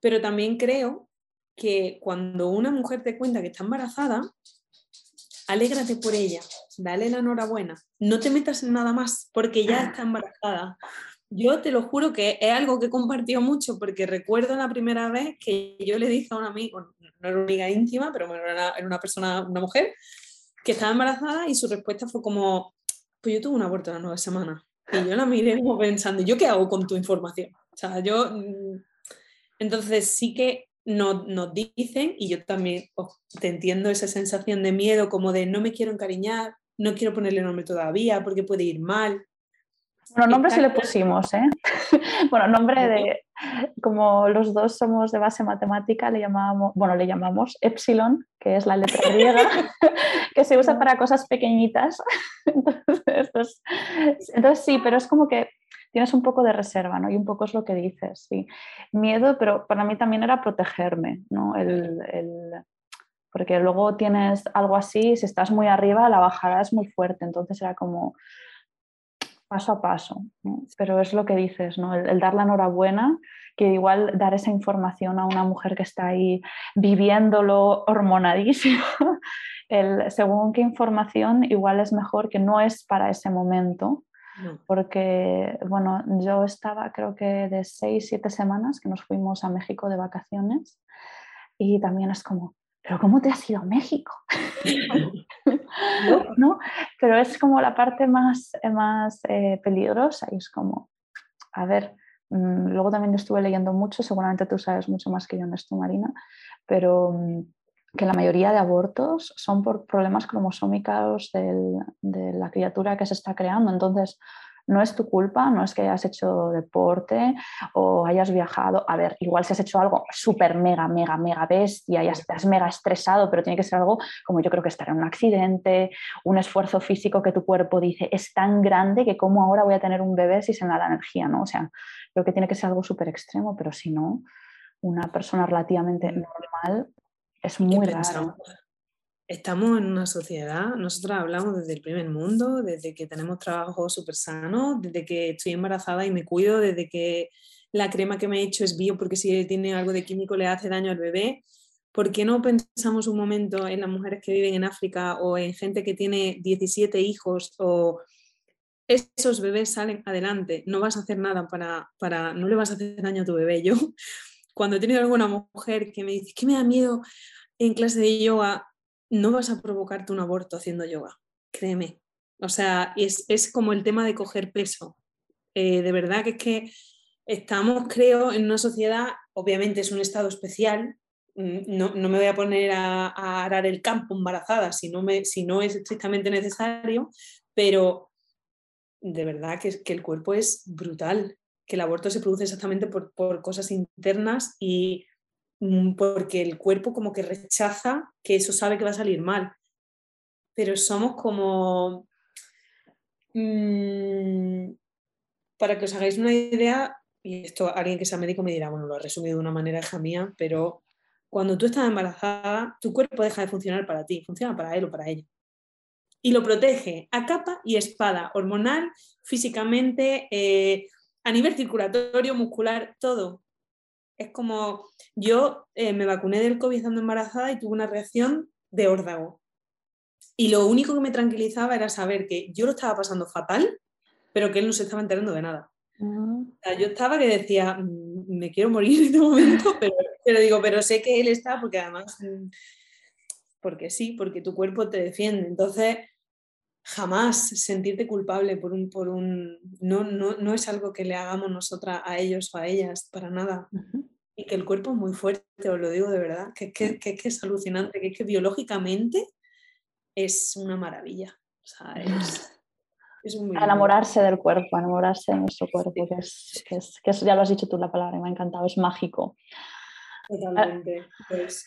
Pero también creo que cuando una mujer te cuenta que está embarazada, alégrate por ella, dale la enhorabuena, no te metas en nada más porque ya está embarazada. Yo te lo juro que es algo que he compartido mucho porque recuerdo la primera vez que yo le dije a un amigo, no era una amiga íntima, pero era una persona, una mujer, que estaba embarazada y su respuesta fue como, pues yo tuve un aborto las nueve semanas. Y yo la miré como pensando, ¿yo qué hago con tu información? O sea, yo... Mm, entonces sí que nos, nos dicen, y yo también oh, te entiendo esa sensación de miedo, como de no me quiero encariñar, no quiero ponerle nombre todavía porque puede ir mal. Bueno, nombre sí le pusimos, ¿eh? bueno, nombre de, como los dos somos de base matemática, le llamábamos, bueno, le llamamos epsilon, que es la letra griega, que se usa para cosas pequeñitas. entonces, sí, pero es como que tienes un poco de reserva, ¿no? Y un poco es lo que dices, sí. Miedo, pero para mí también era protegerme, ¿no? El, porque luego tienes algo así, si estás muy arriba, la bajada es muy fuerte, entonces era como paso a paso, pero es lo que dices, ¿no? el, dar la enhorabuena, que igual dar esa información a una mujer que está ahí viviéndolo hormonadísimo, el, según qué información igual es mejor que no es para ese momento, porque bueno, yo estaba creo que de seis, siete semanas que nos fuimos a México de vacaciones y también es como, pero ¿cómo te has ido a México? ¿No? Pero es como la parte más, más eh, peligrosa y es como, a ver, mm, luego también estuve leyendo mucho, seguramente tú sabes mucho más que yo en esto, Marina, pero mm, que la mayoría de abortos son por problemas cromosómicos de la criatura que se está creando. Entonces, no es tu culpa, no es que hayas hecho deporte o hayas viajado. A ver, igual si has hecho algo súper mega, mega, mega bestia y estás mega estresado, pero tiene que ser algo como yo creo que estar en un accidente, un esfuerzo físico que tu cuerpo dice es tan grande que cómo ahora voy a tener un bebé si se me da la energía, ¿no? O sea, creo que tiene que ser algo súper extremo, pero si no, una persona relativamente normal es muy raro estamos en una sociedad, nosotros hablamos desde el primer mundo, desde que tenemos trabajo súper sano, desde que estoy embarazada y me cuido, desde que la crema que me he hecho es bio porque si tiene algo de químico le hace daño al bebé. ¿Por qué no pensamos un momento en las mujeres que viven en África o en gente que tiene 17 hijos o esos bebés salen adelante? No vas a hacer nada para, para no le vas a hacer daño a tu bebé. Yo, cuando he tenido alguna mujer que me dice que me da miedo en clase de yoga, no vas a provocarte un aborto haciendo yoga, créeme. O sea, es, como el tema de coger peso. Eh, de verdad que es que estamos, creo, en una sociedad, obviamente es un estado especial, mm, no, me voy a poner a, arar el campo embarazada si no, me, si no es estrictamente necesario, pero de verdad que, que el cuerpo es brutal, que el aborto se produce exactamente por, por cosas internas y porque el cuerpo como que rechaza que eso sabe que va a salir mal. Pero somos como... Mm, para que os hagáis una idea, y esto alguien que sea médico me dirá, bueno, lo ha resumido de una manera hija mía, pero cuando tú estás embarazada, tu cuerpo deja de funcionar para ti, funciona para él o para ella. Y lo protege a capa y espada, hormonal, físicamente, eh, a nivel circulatorio, muscular, todo. Es como, yo eh, me vacuné del COVID estando embarazada y tuve una reacción de órdago. Y lo único que me tranquilizaba era saber que yo lo estaba pasando fatal, pero que él no se estaba enterando de nada. Ah. yo estaba que decía, mm, me quiero morir en este momento, pero, pero, digo, pero sé que él está porque además, mm, porque sí, porque tu cuerpo te defiende. Entonces, jamás sentirte culpable por un, por un no, no, no, es algo que le hagamos nosotras a ellos o a ellas, para nada. Y que el cuerpo es muy fuerte, os lo digo de verdad, que, que, que, que es alucinante, que es que biológicamente es una maravilla. O sea, es, es enamorarse del cuerpo, enamorarse de nuestro cuerpo, que, es, que, es, que ya lo has dicho tú la palabra, me ha encantado, es mágico. Totalmente. Pues,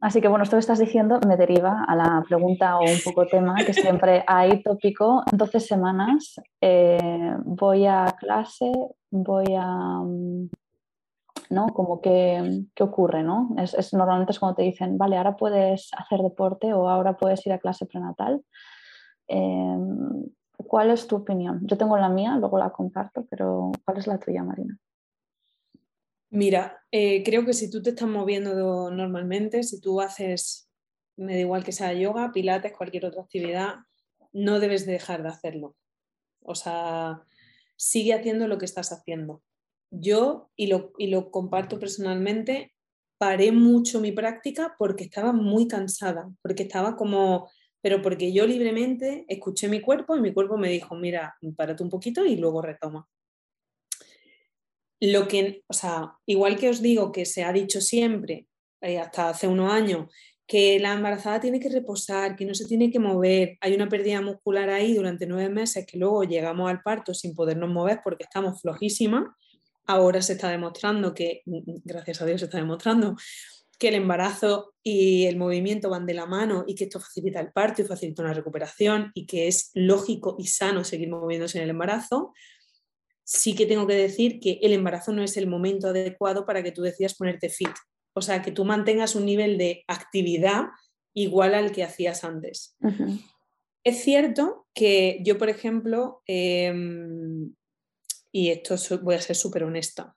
Así que bueno, esto que estás diciendo me deriva a la pregunta o un poco tema que siempre hay tópico. 12 semanas, eh, voy a clase, voy a... Mm, ¿no? Como que, ¿qué ocurre? ¿no? Es, normalmente es cuando te dicen, vale, ahora puedes hacer deporte o ahora puedes ir a clase prenatal. Em, ¿Cuál es tu opinión? Yo tengo la mía, luego la comparto, pero ¿cuál es la tuya, Marina? Mira, eh, creo que si tú te estás moviendo normalmente, si tú haces, me da igual que sea yoga, pilates, cualquier otra actividad, no debes dejar de hacerlo. O sea, sigue haciendo lo que estás haciendo. Yo, y lo, y lo comparto personalmente, paré mucho mi práctica porque estaba muy cansada, porque estaba como, pero porque yo libremente escuché mi cuerpo y mi cuerpo me dijo, mira, párate un poquito y luego retoma. Lo que, o sea, igual que os digo que se ha dicho siempre, eh, hasta hace unos años, que la embarazada tiene que reposar, que no se tiene que mover, hay una pérdida muscular ahí durante nueve meses que luego llegamos al parto sin podernos mover porque estamos flojísimas. Ahora se está demostrando que, gracias a Dios se está demostrando, que el embarazo y el movimiento van de la mano y que esto facilita el parto y facilita una recuperación y que es lógico y sano seguir moviéndose en el embarazo sí que tengo que decir que el embarazo no es el momento adecuado para que tú decidas ponerte fit. O sea, que tú mantengas un nivel de actividad igual al que hacías antes. Es cierto que yo, por ejemplo, em, y esto voy a ser súper honesta,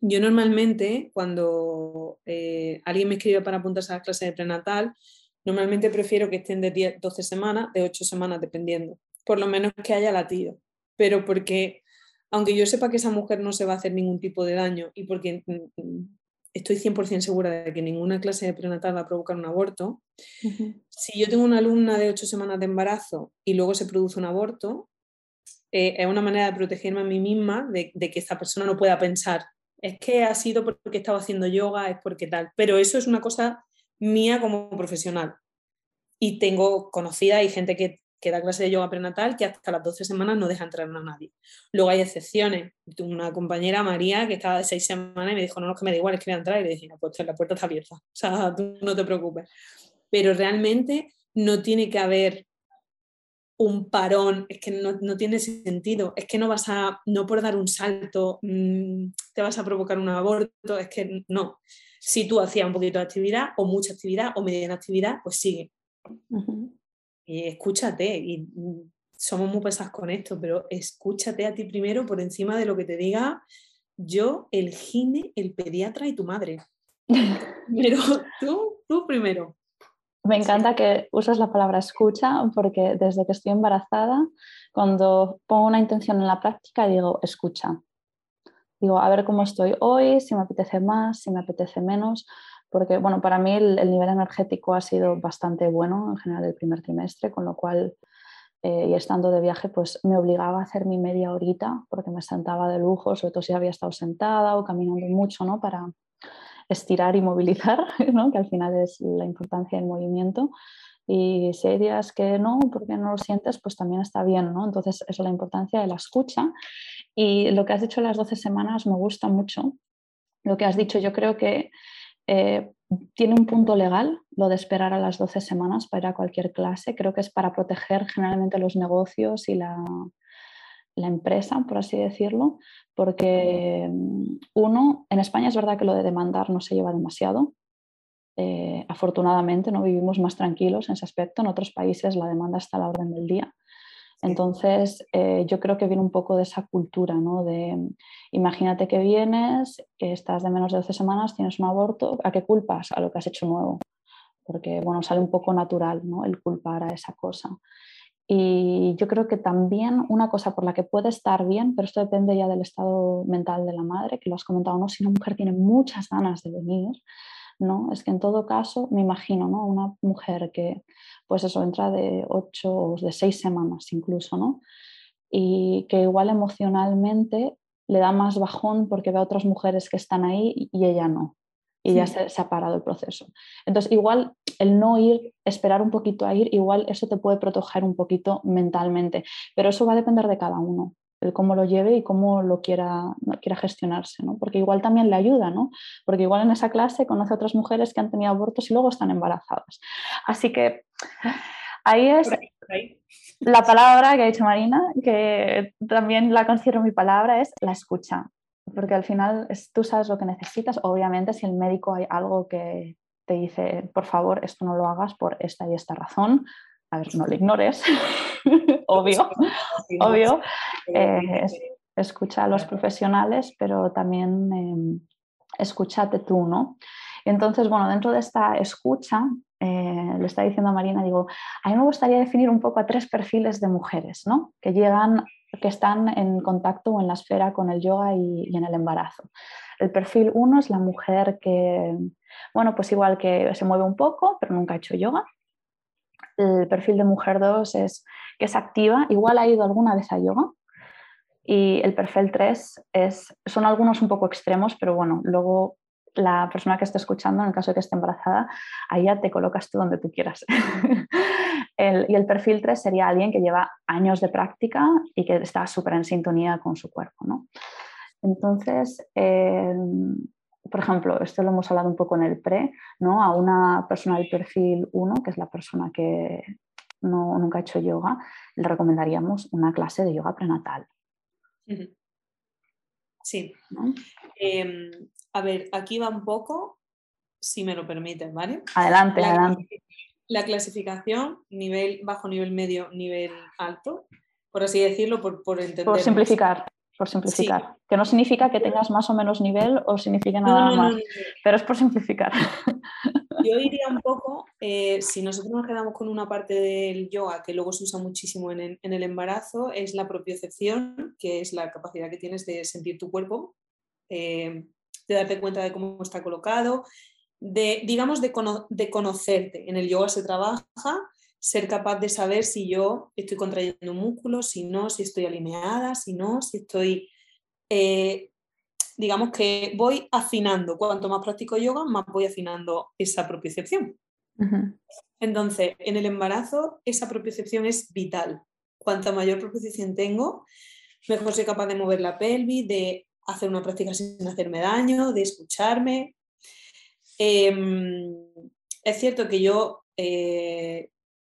yo normalmente cuando eh, alguien me escribe para apuntarse a las clases de prenatal, normalmente prefiero que estén de 10, 12 semanas, de 8 semanas, dependiendo, por lo menos que haya latido, pero porque aunque yo sepa que esa mujer no se va a hacer ningún tipo de daño y porque mm, mm, estoy 100% segura de que ninguna clase de prenatal va a provocar un aborto, si yo tengo una alumna de 8 semanas de embarazo y luego se produce un aborto, eh, es una manera de protegerme a mí misma de, de que esta persona no pueda pensar, es que ha sido porque estaba haciendo yoga, es porque tal, pero eso es una cosa mía como profesional. Y tengo conocida y gente que, que da clase de yoga prenatal que hasta las 12 semanas no deja entrar a nadie. Luego hay excepciones. Tuve una compañera, María, que estaba de 6 semanas y me dijo, no, no, que me da igual, es que voy a entrar. Y le dije, pues la puerta está abierta. O sea, tú no te preocupes. Pero realmente no tiene que haber un parón, es que no, no, tiene sentido, es que no vas a, no por dar un salto, mmm, te vas a provocar un aborto, es que no. Si tú hacías un poquito de actividad o mucha actividad o mediana actividad, pues sigue. Y escúchate, y mm, somos muy pesados con esto, pero escúchate a ti primero por encima de lo que te diga yo, el gine, el pediatra y tu madre. pero tú, tú primero. Me encanta que usas la palabra escucha porque desde que estoy embarazada, cuando pongo una intención en la práctica, digo escucha. Digo, a ver cómo estoy hoy, si me apetece más, si me apetece menos, porque bueno, para mí el, nivel energético ha sido bastante bueno en general el primer trimestre, con lo cual, eh, y estando de viaje, pues me obligaba a hacer mi media horita porque me sentaba de lujo, sobre todo si había estado sentada o caminando mucho, ¿no? Para estirar y movilizar, ¿no? que al final es la importancia del movimiento. Y si hay días que no, porque no lo sientes, pues también está bien, ¿no? Entonces, eso es la importancia de la escucha. Y lo que has dicho las 12 semanas me gusta mucho. Lo que has dicho, yo creo que eh, tiene un punto legal lo de esperar a las 12 semanas para ir a cualquier clase. Creo que es para proteger generalmente los negocios y la, empresa, por así decirlo, porque mm, uno, en España es verdad que lo de demandar no se lleva demasiado. Eh, afortunadamente no vivimos más tranquilos en ese aspecto. En otros países la demanda está a la orden del día. Entonces, eh, yo creo que viene un poco de esa cultura, ¿no? De imagínate que vienes, estás de menos de 12 semanas, tienes un aborto, ¿a qué culpas? A lo que has hecho nuevo. Porque, bueno, sale un poco natural, ¿no? El culpar a esa cosa. Y yo creo que también una cosa por la que puede estar bien, pero esto depende ya del estado mental de la madre, que lo has comentado, ¿no? Si una mujer tiene muchas ganas de venir, ¿no? Es que en todo caso, me imagino, ¿no? Una mujer que, pues eso, entra de ocho o de seis semanas incluso, ¿no? Y que igual emocionalmente le da más bajón porque ve a otras mujeres que están ahí y ella no y ya se, ha parado el proceso. Entonces, igual el no ir, esperar un poquito a ir, igual eso te puede proteger un poquito mentalmente, pero eso va a depender de cada uno, el cómo lo lleve y cómo lo quiera, quiera gestionarse, ¿no? Porque igual también le ayuda, ¿no? Porque igual en esa clase conoce a otras mujeres que han tenido abortos y luego están embarazadas. Así que ahí es la palabra que ha dicho Marina, que también la considero mi palabra, es la escucha porque al final tú sabes lo que necesitas. Obviamente, si el médico hay algo que te dice, por favor, esto no lo hagas por esta y esta razón, a ver, no lo ignores, obvio, obvio. Eh, escucha a los profesionales, pero también eh, escúchate tú, ¿no? entonces, bueno, dentro de esta escucha, eh, le está diciendo a Marina, digo, a mí me gustaría definir un poco a tres perfiles de mujeres, ¿no? Que llegan que están en contacto o en la esfera con el yoga y, en el embarazo. El perfil 1 es la mujer que, bueno, pues igual que se mueve un poco, pero nunca ha hecho yoga. El perfil de mujer 2 es que es activa, igual ha ido alguna vez a yoga. Y el perfil 3 es, son algunos un poco extremos, pero bueno, luego la persona que esté escuchando, en el caso de que esté embarazada, ahí ya te colocas tú donde tú quieras. y el perfil 3 sería alguien que lleva años de práctica y que está súper en sintonía con su cuerpo. ¿no? Entonces, em, por ejemplo, esto lo hemos hablado un poco en el pre, ¿no? a una persona del perfil 1, que es la persona que no, nunca ha hecho yoga, le recomendaríamos una clase de yoga prenatal. Sí. Em, a ver, aquí va un poco, si me lo permiten, ¿vale? Adelante, adelante. la clasificación, nivel bajo, nivel medio, nivel alto, por así decirlo, por, por entender. Por simplificar, por simplificar. Que no significa que tengas más o menos nivel o significa nada más, pero es por simplificar. Yo iría un poco, eh, si nosotros nos quedamos con una parte del yoga que luego se usa muchísimo en el, embarazo, es la propiocepción, que es la capacidad que tienes de sentir tu cuerpo, eh, de darte cuenta de cómo está colocado, de, digamos, de, de conocerte. En el yoga se trabaja ser capaz de saber si yo estoy contrayendo un músculo, si no, si estoy alineada, si no, si estoy, eh, digamos que voy afinando. Cuanto más practico yoga, más voy afinando esa propiocepción. Entonces, en el embarazo, esa propiocepción es vital. Cuanta mayor propiocepción tengo, mejor soy capaz de mover la pelvis, de hacer una práctica sin hacerme daño, de escucharme. Em, es cierto que yo eh,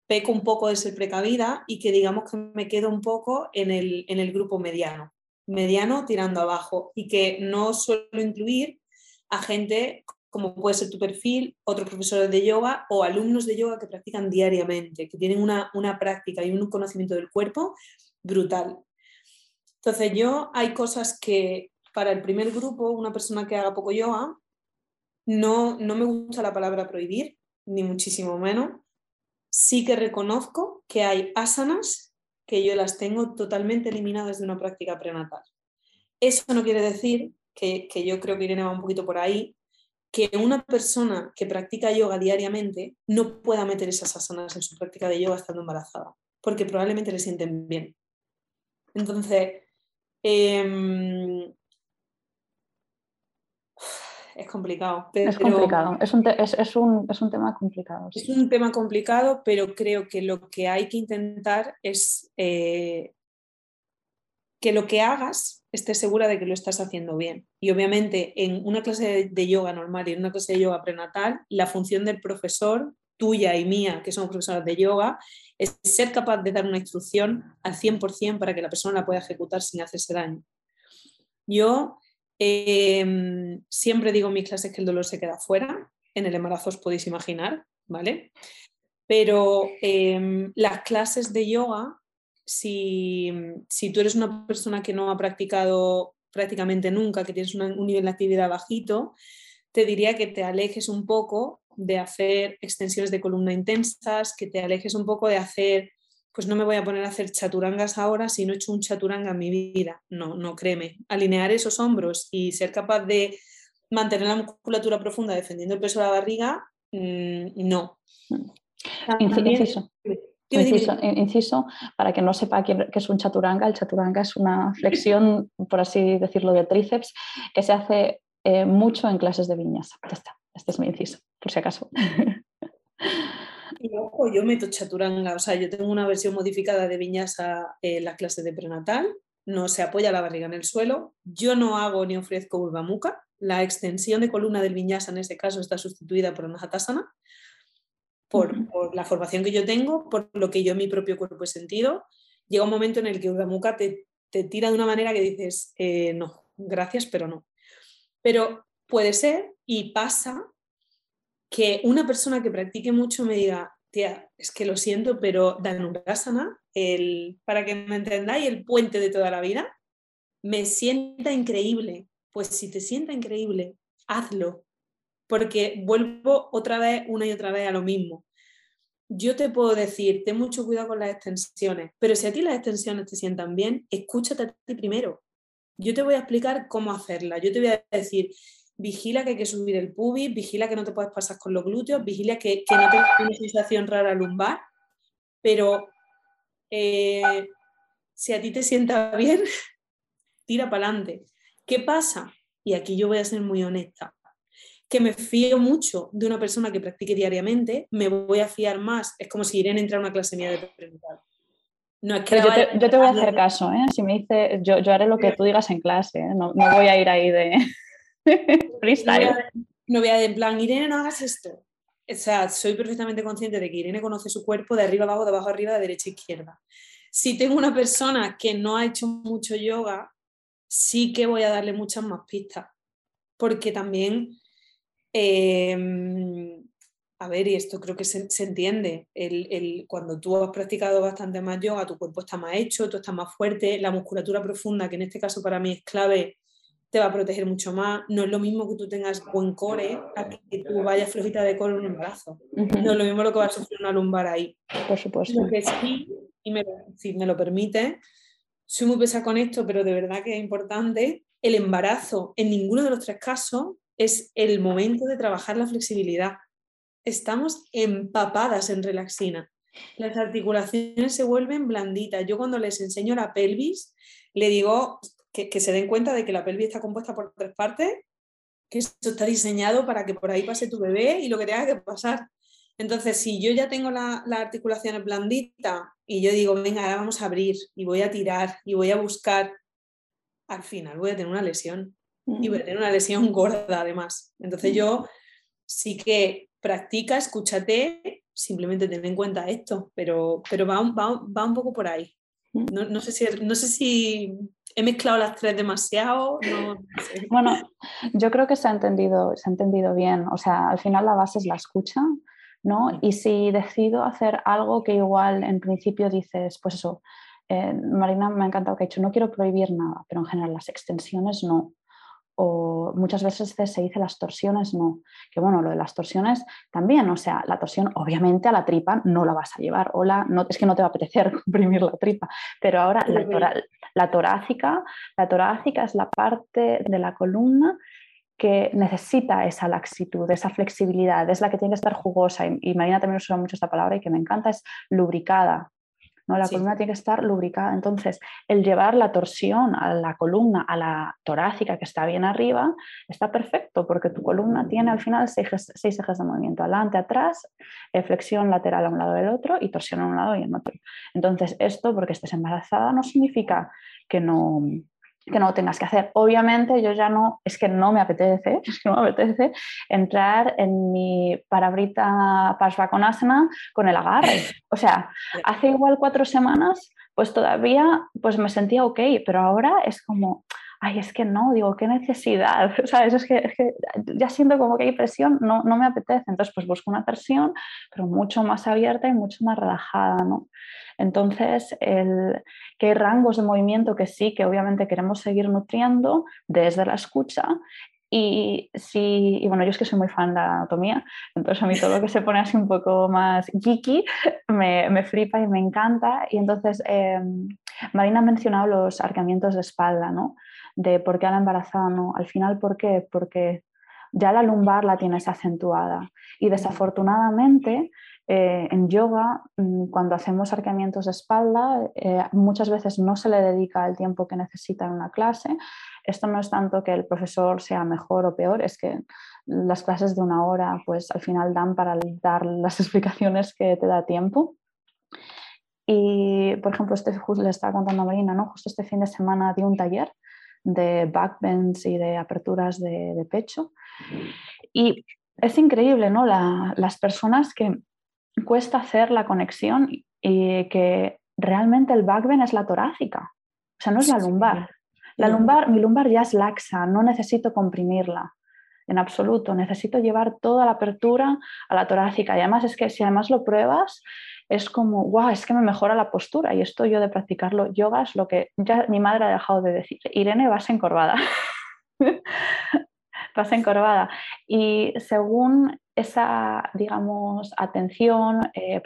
peco un poco de ser precavida y que digamos que me quedo un poco en el, en el grupo mediano, mediano tirando abajo y que no suelo incluir a gente como puede ser tu perfil, otros profesores de yoga o alumnos de yoga que practican diariamente, que tienen una, una práctica y un conocimiento del cuerpo brutal. Entonces yo hay cosas que para el primer grupo, una persona que haga poco yoga, no, no me gusta la palabra prohibir, ni muchísimo menos, sí que reconozco que hay asanas que yo las tengo totalmente eliminadas de una práctica prenatal. Eso no quiere decir que, yo creo que Irene va un poquito por ahí, que una persona que practica yoga diariamente no pueda meter esas asanas en su práctica de yoga estando embarazada, porque probablemente le sienten bien. Entonces, em, es complicado. es complicado, es un, es, un, es un, tema complicado. Es un tema complicado, pero creo que lo que hay que intentar es eh, que lo que hagas estés segura de que lo estás haciendo bien. Y obviamente en una clase de yoga normal y en una clase de yoga prenatal, la función del profesor, tuya y mía, que somos profesoras de yoga, es ser capaz de dar una instrucción al 100% para que la persona la pueda ejecutar sin hacerse daño. Yo Em, siempre digo en mis clases que el dolor se queda fuera, en el embarazo os podéis imaginar, ¿vale? Pero em, las clases de yoga, si, tú eres una persona que no ha practicado prácticamente nunca, que tienes un nivel de actividad bajito, te diría que te alejes un poco de hacer extensiones de columna intensas, que te alejes un poco de hacer pues no me voy a poner a hacer chaturangas ahora si no he hecho un chaturanga en mi vida. No, no créeme. Alinear esos hombros y ser capaz de mantener la musculatura profunda defendiendo el peso de la barriga, mm, no. Inciso. Inciso, para que no sepa qué, es un chaturanga, el chaturanga es una flexión, por así decirlo, de tríceps que se hace eh, mucho en clases de viñas. Ya está, este es mi inciso, por si acaso. Y ojo, yo meto chaturanga, o sea, yo tengo una versión modificada de viñasa en las clases de prenatal, no se apoya la barriga en el suelo, yo no hago ni ofrezco urbamuca, la extensión de columna del viñasa en ese caso está sustituida por anahatasana, por, por la formación que yo tengo, por lo que yo en mi propio cuerpo he sentido. Llega un momento en el que urbamuca te, te tira de una manera que dices, eh, no, gracias, pero no. Pero puede ser y pasa que una persona que practique mucho me diga, tía, es que lo siento, pero Dhanurasana, el, para que me entendáis, el puente de toda la vida, me sienta increíble. Pues si te sienta increíble, hazlo, porque vuelvo otra vez, una y otra vez a lo mismo. Yo te puedo decir, ten mucho cuidado con las extensiones, pero si a ti las extensiones te sientan bien, escúchate a ti primero. Yo te voy a explicar cómo hacerla. Yo te voy a decir, vigila que hay que subir el pubis, vigila que no te puedes pasar con los glúteos, vigila que, no tengas una sensación rara lumbar, pero eh, si a ti te sienta bien, tira para adelante. ¿Qué pasa? Y aquí yo voy a ser muy honesta, que me fío mucho de una persona que practique diariamente, me voy a fiar más, es como si Irene entrara a una clase mía de prenatal. No, es que yo, te, voy a hacer caso, ¿eh? si me dice, yo, haré lo que tú digas en clase, ¿eh? no, no voy a ir ahí de... No voy a, en plan, Irene, no hagas esto. O sea, soy perfectamente consciente de que Irene conoce su cuerpo de arriba abajo, de abajo arriba, de derecha a izquierda. Si tengo una persona que no ha hecho mucho yoga, sí que voy a darle muchas más pistas. Porque también em, a ver, y esto creo que se, entiende, el, cuando tú has practicado bastante más yoga, tu cuerpo está más hecho, tú estás más fuerte, la musculatura profunda, que en este caso para mí es clave, te va a proteger mucho más. No es lo mismo que tú tengas buen core a que tú vayas flojita de core en un brazo. No es lo mismo lo que va a sufrir una lumbar ahí. Por supuesto. que sí, y me, si me lo permite, soy muy pesada con esto, pero de verdad que es importante, el embarazo en ninguno de los tres casos es el momento de trabajar la flexibilidad. Estamos empapadas en relaxina. Las articulaciones se vuelven blanditas. Yo cuando les enseño la pelvis, le digo que, se den cuenta de que la pelvis está compuesta por tres partes, que esto está diseñado para que por ahí pase tu bebé y lo que tenga que pasar. Entonces, si yo ya tengo la, la articulación blandita y yo digo, venga, ahora vamos a abrir y voy a tirar y voy a buscar, al final voy a tener una lesión y voy a tener una lesión gorda además. Entonces yo sí que practica, escúchate, simplemente ten en cuenta esto, pero, pero va, va, un poco por ahí. No, sé si, no sé si he mezclado las tres demasiado. Bueno, yo creo que se ha, entendido, se ha entendido bien. O sea, al final la base es la escucha, ¿no? Y si decido hacer algo que igual en principio dices, pues eso, eh, Marina me ha encantado que ha dicho, no quiero prohibir nada, pero en general las extensiones no o muchas veces se dice las torsiones no, que bueno, lo de las torsiones también, o sea, la torsión obviamente a la tripa no la vas a llevar, o no, es que no te va a apetecer comprimir la tripa, pero ahora la, torácica, la torácica es la parte de la columna que necesita esa laxitud, esa flexibilidad, es la que tiene que estar jugosa y, y Marina también usa mucho esta palabra y que me encanta, es lubricada, la columna tiene que estar lubricada. Entonces, el llevar la torsión a la columna, a la torácica que está bien arriba, está perfecto porque tu columna tiene al final seis, ejes de movimiento, adelante, atrás, eh, flexión lateral a un lado del otro y torsión a un lado y en otro. Entonces, esto, porque estés embarazada, no significa que no, que no tengas que hacer. Obviamente yo ya no, es que no me apetece, es que no me apetece entrar en mi parabrita Parsvakonasana con el agarre. O sea, hace igual cuatro semanas, pues todavía pues me sentía ok, pero ahora es como, ay, es que no, digo, qué necesidad, ¿sabes? Es que, es que ya siento como que hay presión, no, no me apetece. Entonces, pues busco una presión, pero mucho más abierta y mucho más relajada, ¿no? Entonces, el, que hay rangos de movimiento que sí, que obviamente queremos seguir nutriendo desde la escucha. Y, si, y bueno, yo es que soy muy fan de la anatomía, entonces a mí todo lo que se pone así un poco más geeky me, me flipa y me encanta. Y entonces, em, Marina ha mencionado los arqueamientos de espalda, ¿no? De por qué a la embarazada no. Al final, ¿por qué? Porque ya la lumbar la tienes acentuada. Y desafortunadamente, eh, en yoga, mm, cuando hacemos arqueamientos de espalda, eh, muchas veces no se le dedica el tiempo que necesita en una clase. Esto no es tanto que el profesor sea mejor o peor, es que las clases de una hora, pues al final dan para dar las explicaciones que te da tiempo. Y, por ejemplo, este, le estaba contando a Marina, ¿no? justo este fin de semana di un taller de backbends y de aperturas de, pecho. Y es increíble, ¿no? las personas que cuesta hacer la conexión y que realmente el backbend es la torácica, o sea, no es la lumbar. La lumbar, mi lumbar ya es laxa, no necesito comprimirla en absoluto, necesito llevar toda la apertura a la torácica y además es que si además lo pruebas es como, wow, es que me mejora la postura y esto yo de practicarlo yoga es lo que ya mi madre ha dejado de decir, Irene vas encorvada. vas encorvada. Y según esa, digamos, atención, eh,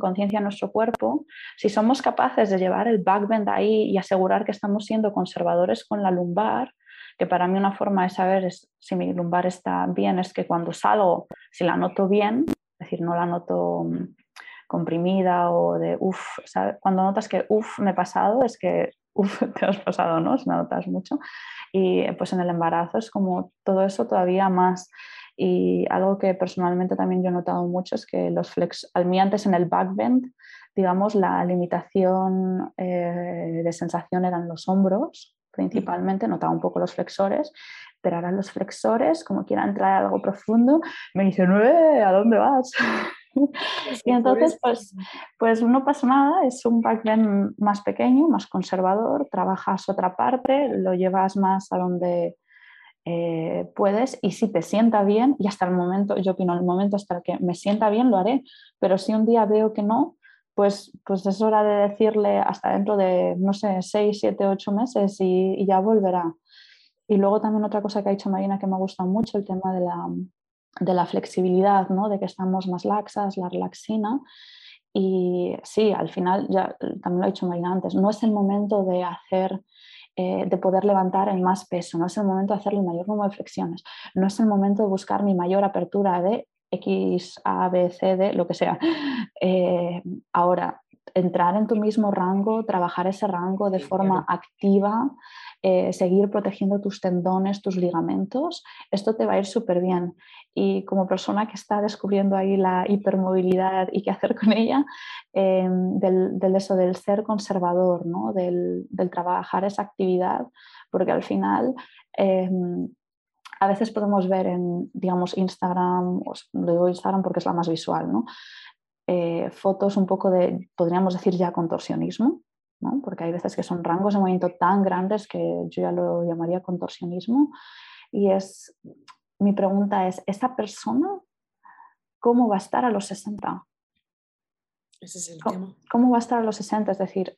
conciencia en nuestro cuerpo, si somos capaces de llevar el backbend ahí y asegurar que estamos siendo conservadores con la lumbar, que para mí una forma de saber si mi lumbar está bien es que cuando salgo, si la noto bien, es decir, no la noto mm, comprimida o de uff, cuando notas que uff, me he pasado, es que uff, te has pasado, ¿no? Si notas mucho. Y pues en el embarazo es como todo eso todavía más. Y algo que personalmente también yo he notado mucho es que los flex, al mí antes en el backbend, digamos, la limitación eh, de sensación eran los hombros, principalmente, notaba un poco los flexores, pero ahora los flexores, como quieran entrar algo profundo, me dicen, ¿a dónde vas? y entonces, pues, pues no pasa nada, es un backbend más pequeño, más conservador, trabajas otra parte, lo llevas más a donde eh, puedes y si te sienta bien, y hasta el momento, yo opino, el momento hasta el que me sienta bien lo haré, pero si un día veo que no, pues, pues es hora de decirle hasta dentro de, no sé, 6, 7, 8 meses y, ya volverá. Y luego también otra cosa que ha dicho Marina que me gusta mucho, el tema de la, de la flexibilidad, ¿no? de que estamos más laxas, la relaxina. Y sí, al final, ya también lo ha dicho Marina antes, no es el momento de hacer eh, de poder levantar el más peso, no es el momento de hacer el mayor número de flexiones, no es el momento de buscar mi mayor apertura de X, A, B, C, D, lo que sea. Eh, ahora, entrar en tu mismo rango, trabajar ese rango de forma activa, eh, seguir protegiendo tus tendones, tus ligamentos, esto te va a ir súper bien. Y como persona que está descubriendo ahí la hipermovilidad y qué hacer con ella, eh, del, eso del ser conservador, ¿no? del, trabajar esa actividad, porque al final a veces podemos ver en, digamos, Instagram, digo Instagram porque es la más visual, ¿no? Eh, fotos un poco de, podríamos decir ya contorsionismo, ¿no? porque hay veces que son rangos de movimiento tan grandes que yo ya lo llamaría contorsionismo. Y es, mi pregunta es, ¿esa persona cómo va a estar a los 60? Ese es el tema. ¿Cómo va a estar a los 60? Es decir,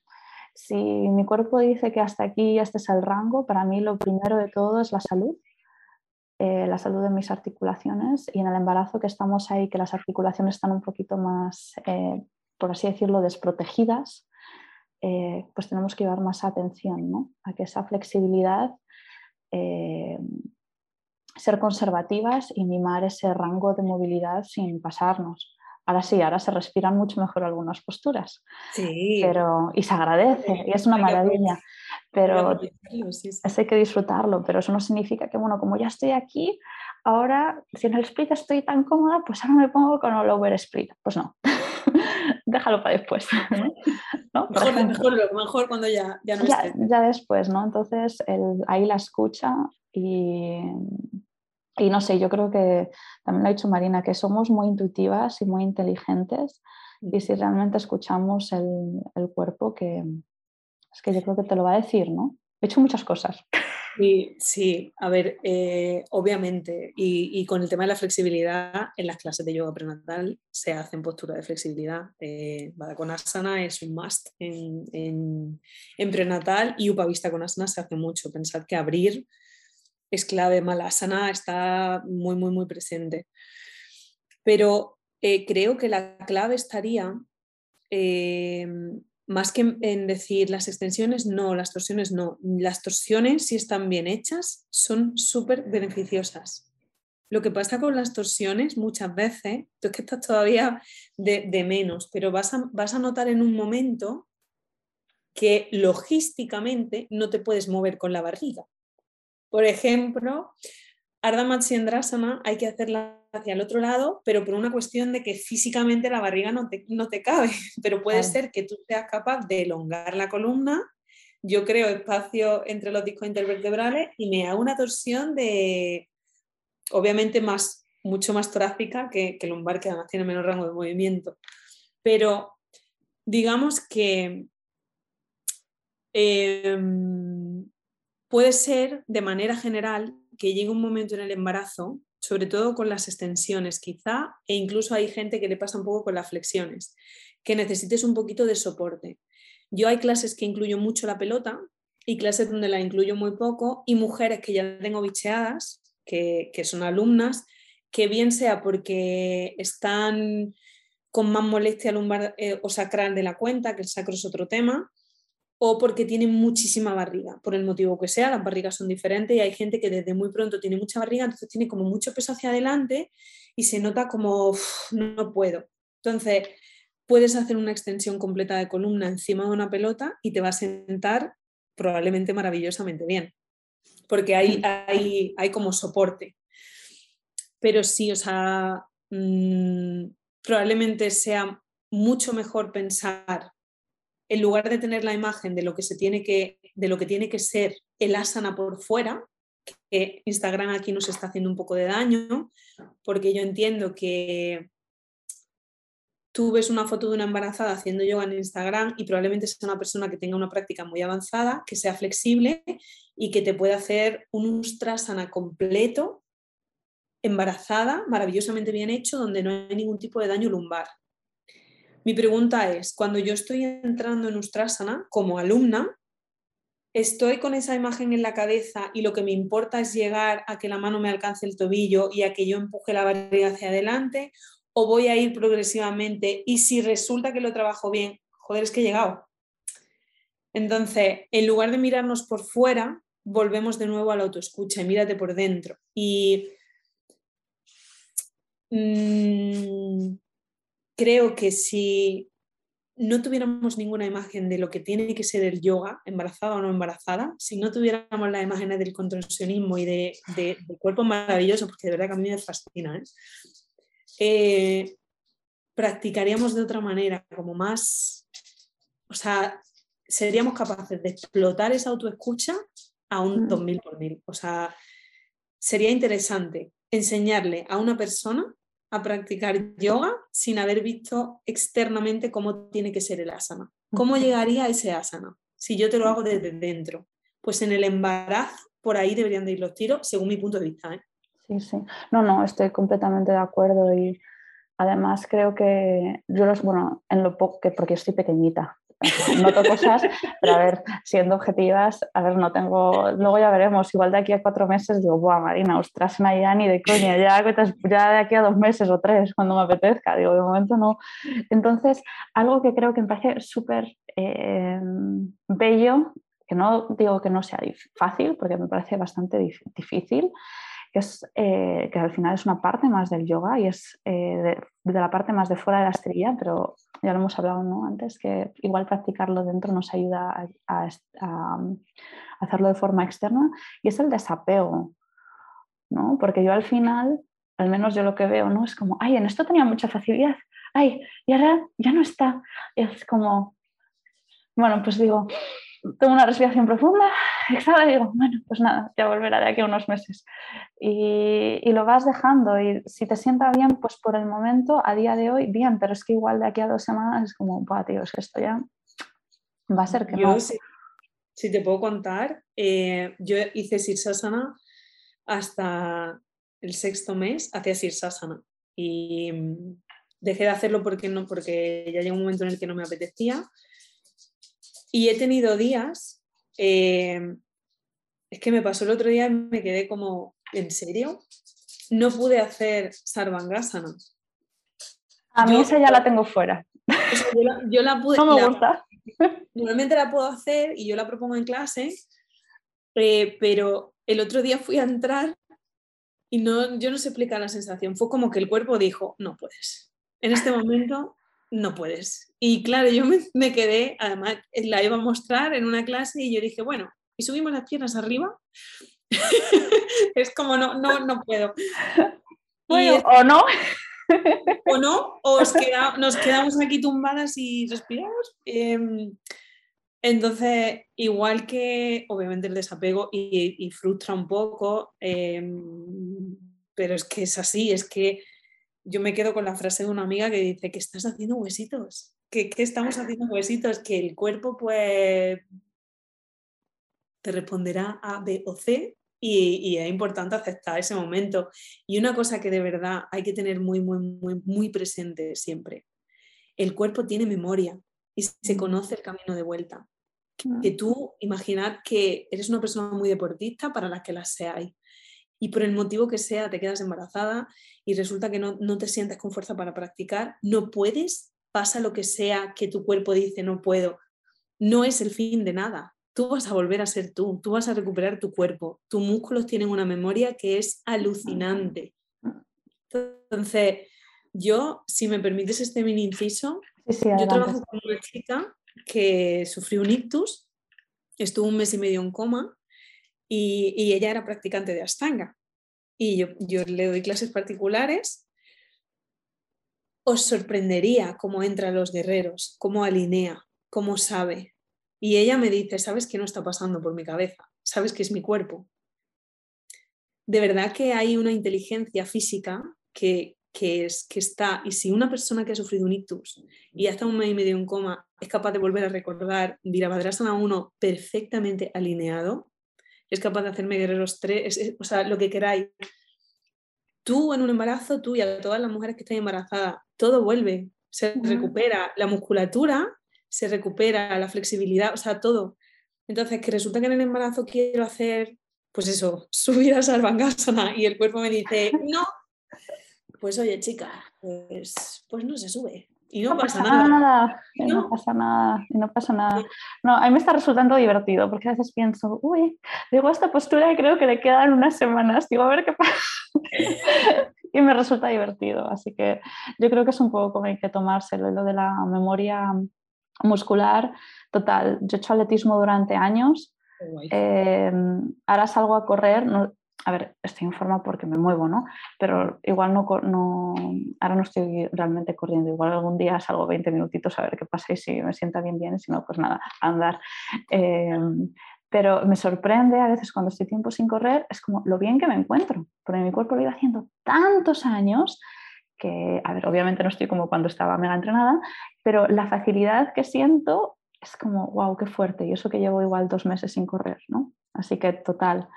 si mi cuerpo dice que hasta aquí este es el rango, para mí lo primero de todo es la salud eh, la salud de mis articulaciones y en el embarazo que estamos ahí, que las articulaciones están un poquito más, eh, por así decirlo, desprotegidas, eh, pues tenemos que llevar más atención ¿no? a que esa flexibilidad, ser conservativas y mimar ese rango de movilidad sin pasarnos. Ahora sí, ahora se respiran mucho mejor algunas posturas. Sí. Pero, y se agradece, y es una maravilla pero eso hay que disfrutarlo, pero eso no significa que, bueno, como ya estoy aquí, ahora si en el split estoy tan cómoda, pues ahora me pongo con el over split. Pues no, déjalo para después. ¿no? Mejor, mejor, cuando ya, ya no ya, ya después, ¿no? Entonces ahí la escucha y, y no sé, yo creo que también lo ha dicho Marina, que somos muy intuitivas y muy inteligentes y si realmente escuchamos el, el cuerpo que, es que yo creo que te lo va a decir, ¿no? He hecho muchas cosas. Sí, sí, a ver, eh, obviamente, y, con el tema de la flexibilidad, en las clases de yoga prenatal se hacen posturas de flexibilidad. Eh, asana es un must en, en, prenatal y Upavista con asana se hace mucho. Pensad que abrir es clave, Malasana está muy, muy, muy presente. Pero eh, creo que la clave estaría eh, más que en decir las extensiones, no, las torsiones no. Las torsiones, si están bien hechas, son súper beneficiosas. Lo que pasa con las torsiones muchas veces, tú es que estás todavía de, menos, pero vas a, vas a notar en un momento que logísticamente no te puedes mover con la barriga. Por ejemplo, Ardha Matsyendrasana hay que hacerla hacia el otro lado, pero por una cuestión de que físicamente la barriga no te, no te cabe, pero puede ser que tú seas capaz de elongar la columna, yo creo espacio entre los discos intervertebrales y me hago una torsión de, obviamente más, mucho más torácica que, que lumbar, que además tiene menos rango de movimiento. Pero digamos que em, puede ser de manera general que llegue un momento en el embarazo, sobre todo con las extensiones quizá, e incluso hay gente que le pasa un poco con las flexiones, que necesites un poquito de soporte. Yo hay clases que incluyo mucho la pelota y clases donde la incluyo muy poco y mujeres que ya tengo bicheadas, que, son alumnas, que bien sea porque están con más molestia lumbar eh, o sacral de la cuenta, que el sacro es otro tema, o porque tienen muchísima barriga, por el motivo que sea, las barrigas son diferentes y hay gente que desde muy pronto tiene mucha barriga, entonces tiene como mucho peso hacia adelante y se nota como no puedo. Entonces, puedes hacer una extensión completa de columna encima de una pelota y te va a sentar probablemente maravillosamente bien, porque hay, hay, hay como soporte. Pero sí, o sea, mm, probablemente sea mucho mejor pensar en lugar de tener la imagen de lo que, se tiene que, de lo que tiene que ser el asana por fuera, que Instagram aquí nos está haciendo un poco de daño, porque yo entiendo que tú ves una foto de una embarazada haciendo yoga en Instagram y probablemente sea una persona que tenga una práctica muy avanzada, que sea flexible y que te pueda hacer un ustrasana completo, embarazada, maravillosamente bien hecho, donde no hay ningún tipo de daño lumbar. Mi pregunta es, cuando yo estoy entrando en ustrasana como alumna, estoy con esa imagen en la cabeza y lo que me importa es llegar a que la mano me alcance el tobillo y a que yo empuje la barriga hacia adelante o voy a ir progresivamente y si resulta que lo trabajo bien, joder, es que he llegado. Entonces, en lugar de mirarnos por fuera, volvemos de nuevo a la autoescucha y mírate por dentro. Y mm, creo que si no tuviéramos ninguna imagen de lo que tiene que ser el yoga, embarazada o no embarazada, si no tuviéramos las imágenes del contorsionismo y de, de, de cuerpo maravilloso, porque de verdad que a mí me fascina, ¿eh? Eh, practicaríamos de otra manera, como más, o sea, seríamos capaces de explotar esa autoescucha a un 2000 mm. por mil. O sea, sería interesante enseñarle a una persona a practicar yoga sin haber visto externamente cómo tiene que ser el asana. ¿Cómo llegaría a ese asana? Si yo te lo hago desde dentro. Pues en el embarazo, por ahí deberían de ir los tiros, según mi punto de vista. ¿eh? Sí, sí. No, no, estoy completamente de acuerdo y además creo que yo los, bueno, en lo poco que, porque estoy pequeñita, noto cosas, pero a ver, siendo objetivas, a ver, no tengo, luego ya veremos, igual de aquí a cuatro meses digo, buah, Marina, ostras, ya ni de coña, ya, ya de aquí a dos meses o tres, cuando me apetezca, digo, de momento no. Entonces, algo que creo que me parece súper eh, bello, que no digo que no sea fácil, porque me parece bastante difícil, que, es, eh, que al final es una parte más del yoga y es eh, de, la parte más de fuera de la estrella, pero ya lo hemos hablado ¿no? antes, que igual practicarlo dentro nos ayuda a, hacerlo de forma externa, y es el desapego, ¿no? porque yo al final, al menos yo lo que veo, ¿no? es como, ay, en esto tenía mucha facilidad, ay, y ahora ya no está, es como, bueno, pues digo, tomo una respiración profunda, exhala y digo, bueno, pues nada, ya volverá de aquí a unos meses. Y, y, lo vas dejando y si te sienta bien, pues por el momento, a día de hoy, bien, pero es que igual de aquí a dos semanas es como, buah, tío, es que esto ya va a ser que yo, Si, te puedo contar, eh, yo hice Sirsasana hasta el sexto mes, hacía Sirsasana y mm, dejé de hacerlo porque, no, porque ya llegó un momento en el que no me apetecía y he tenido días, eh, es que me pasó el otro día y me quedé como, ¿en serio? No pude hacer Sarvangasana. A mí esa ya la tengo fuera. yo, la, pude. No me gusta. Normalmente la puedo hacer y yo la propongo en clase, eh, pero el otro día fui a entrar y no, yo no sé explicar la sensación. Fue como que el cuerpo dijo, no puedes. En este momento no puedes. Y claro, yo me, quedé, además la iba a mostrar en una clase y yo dije, bueno, ¿y subimos las piernas arriba? es como, no, no, no puedo. Bueno, o no. o no, o nos quedamos aquí tumbadas y respiramos. Em, entonces, igual que obviamente el desapego y, frustra un poco, em, pero es que es así, es que yo me quedo con la frase de una amiga que dice que estás haciendo huesitos, que, estamos haciendo huesitos, que el cuerpo pues te responderá A, B o C y, es importante aceptar ese momento. Y una cosa que de verdad hay que tener muy, muy, muy, muy presente siempre, el cuerpo tiene memoria y se mm. conoce el camino de vuelta. Que tú imaginad que eres una persona muy deportista para las que las seáis y por el motivo que sea te quedas embarazada y resulta que no, te sientes con fuerza para practicar, no puedes, pasa lo que sea que tu cuerpo dice no puedo, no es el fin de nada. Tú vas a volver a ser tú, tú vas a recuperar tu cuerpo, tus músculos tienen una memoria que es alucinante. Entonces, yo, si me permites este mini inciso, yo trabajo con una chica que sufrió un ictus, estuvo un mes y medio en coma y, ella era practicante de Astanga. Y yo, yo le doy clases particulares. Os sorprendería cómo entra los guerreros, cómo alinea, cómo sabe. Y ella me dice, ¿sabes qué no está pasando por mi cabeza? ¿Sabes qué es mi cuerpo? De verdad que hay una inteligencia física que, que, es, que está, y si una persona que ha sufrido un ictus y hasta un mes y medio en coma es capaz de volver a recordar Virabhadrasana 1 perfectamente alineado, es capaz de hacerme guerreros tres, o sea, lo que queráis. Tú en un embarazo, tú y a todas las mujeres que están embarazadas, todo vuelve, se recupera la musculatura, se recupera la flexibilidad, o sea, todo. Entonces, que resulta que en el embarazo quiero hacer, pues eso, subir a Sarvangasana y el cuerpo me dice, no, pues oye, chica, pues, pues no se sube. Y no, pasa, nada. no. pasa nada. Y no pasa nada. No, a mí me está resultando divertido porque a veces pienso, uy, digo, esta postura creo que le quedan unas semanas. Digo, a ver qué pasa. y me resulta divertido. Así que yo creo que es un poco como hay que tomárselo. Lo de la memoria muscular, total. Yo he hecho atletismo durante años. Eh, ahora salgo a correr, a ver, estoy en forma porque me muevo, ¿no? Pero igual no, no, ahora no estoy realmente corriendo, igual algún día salgo 20 minutitos a ver qué pasa y si me sienta bien, bien, si no, pues nada, andar. Em, pero me sorprende a veces cuando estoy tiempo sin correr, es como lo bien que me encuentro, porque mi cuerpo lo iba haciendo tantos años que, a ver, obviamente no estoy como cuando estaba mega entrenada, pero la facilidad que siento es como, wow, qué fuerte, y eso que llevo igual dos meses sin correr, ¿no? Así que total,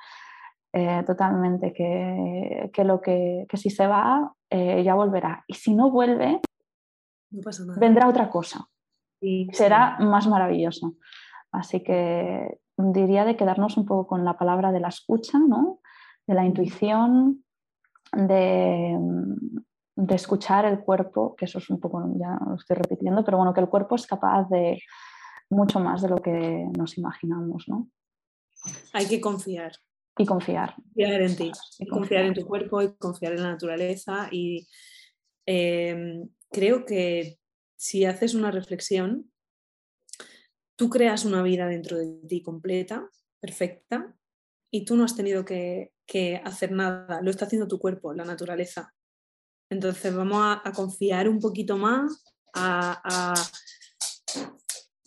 eh, totalmente, que, que, lo que, que, si se va, eh, ya volverá. Y si no vuelve, vendrá otra cosa. Y será más maravilloso. Así que diría de quedarnos un poco con la palabra de la escucha, ¿no? de la intuición, de, de escuchar el cuerpo, que eso es un poco, ya lo estoy repitiendo, pero bueno, que el cuerpo es capaz de mucho más de lo que nos imaginamos. ¿no? Hay que confiar. Y confiar. Confiar en ti, y confiar. en tu cuerpo y confiar en la naturaleza. Y em, creo que si haces una reflexión, tú creas una vida dentro de ti completa, perfecta, y tú no has tenido que, hacer nada, lo está haciendo tu cuerpo, la naturaleza. Entonces vamos a, confiar un poquito más, a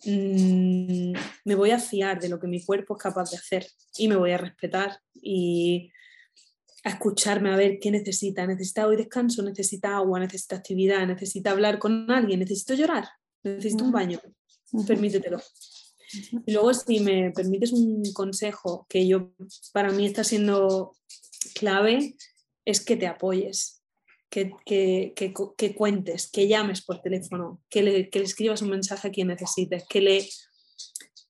Mm, me voy a fiar de lo que mi cuerpo es capaz de hacer y me voy a respetar y a escucharme a ver qué necesita. ¿Necesita hoy descanso? ¿Necesita agua? ¿Necesita actividad? ¿Necesita hablar con alguien? ¿Necesito llorar? ¿Necesito un baño? Permítetelo. Y luego si me permites un consejo que yo para mí está siendo clave, es que te apoyes que, cuentes, que llames por teléfono, que le, escribas un mensaje a quien necesites, que, le,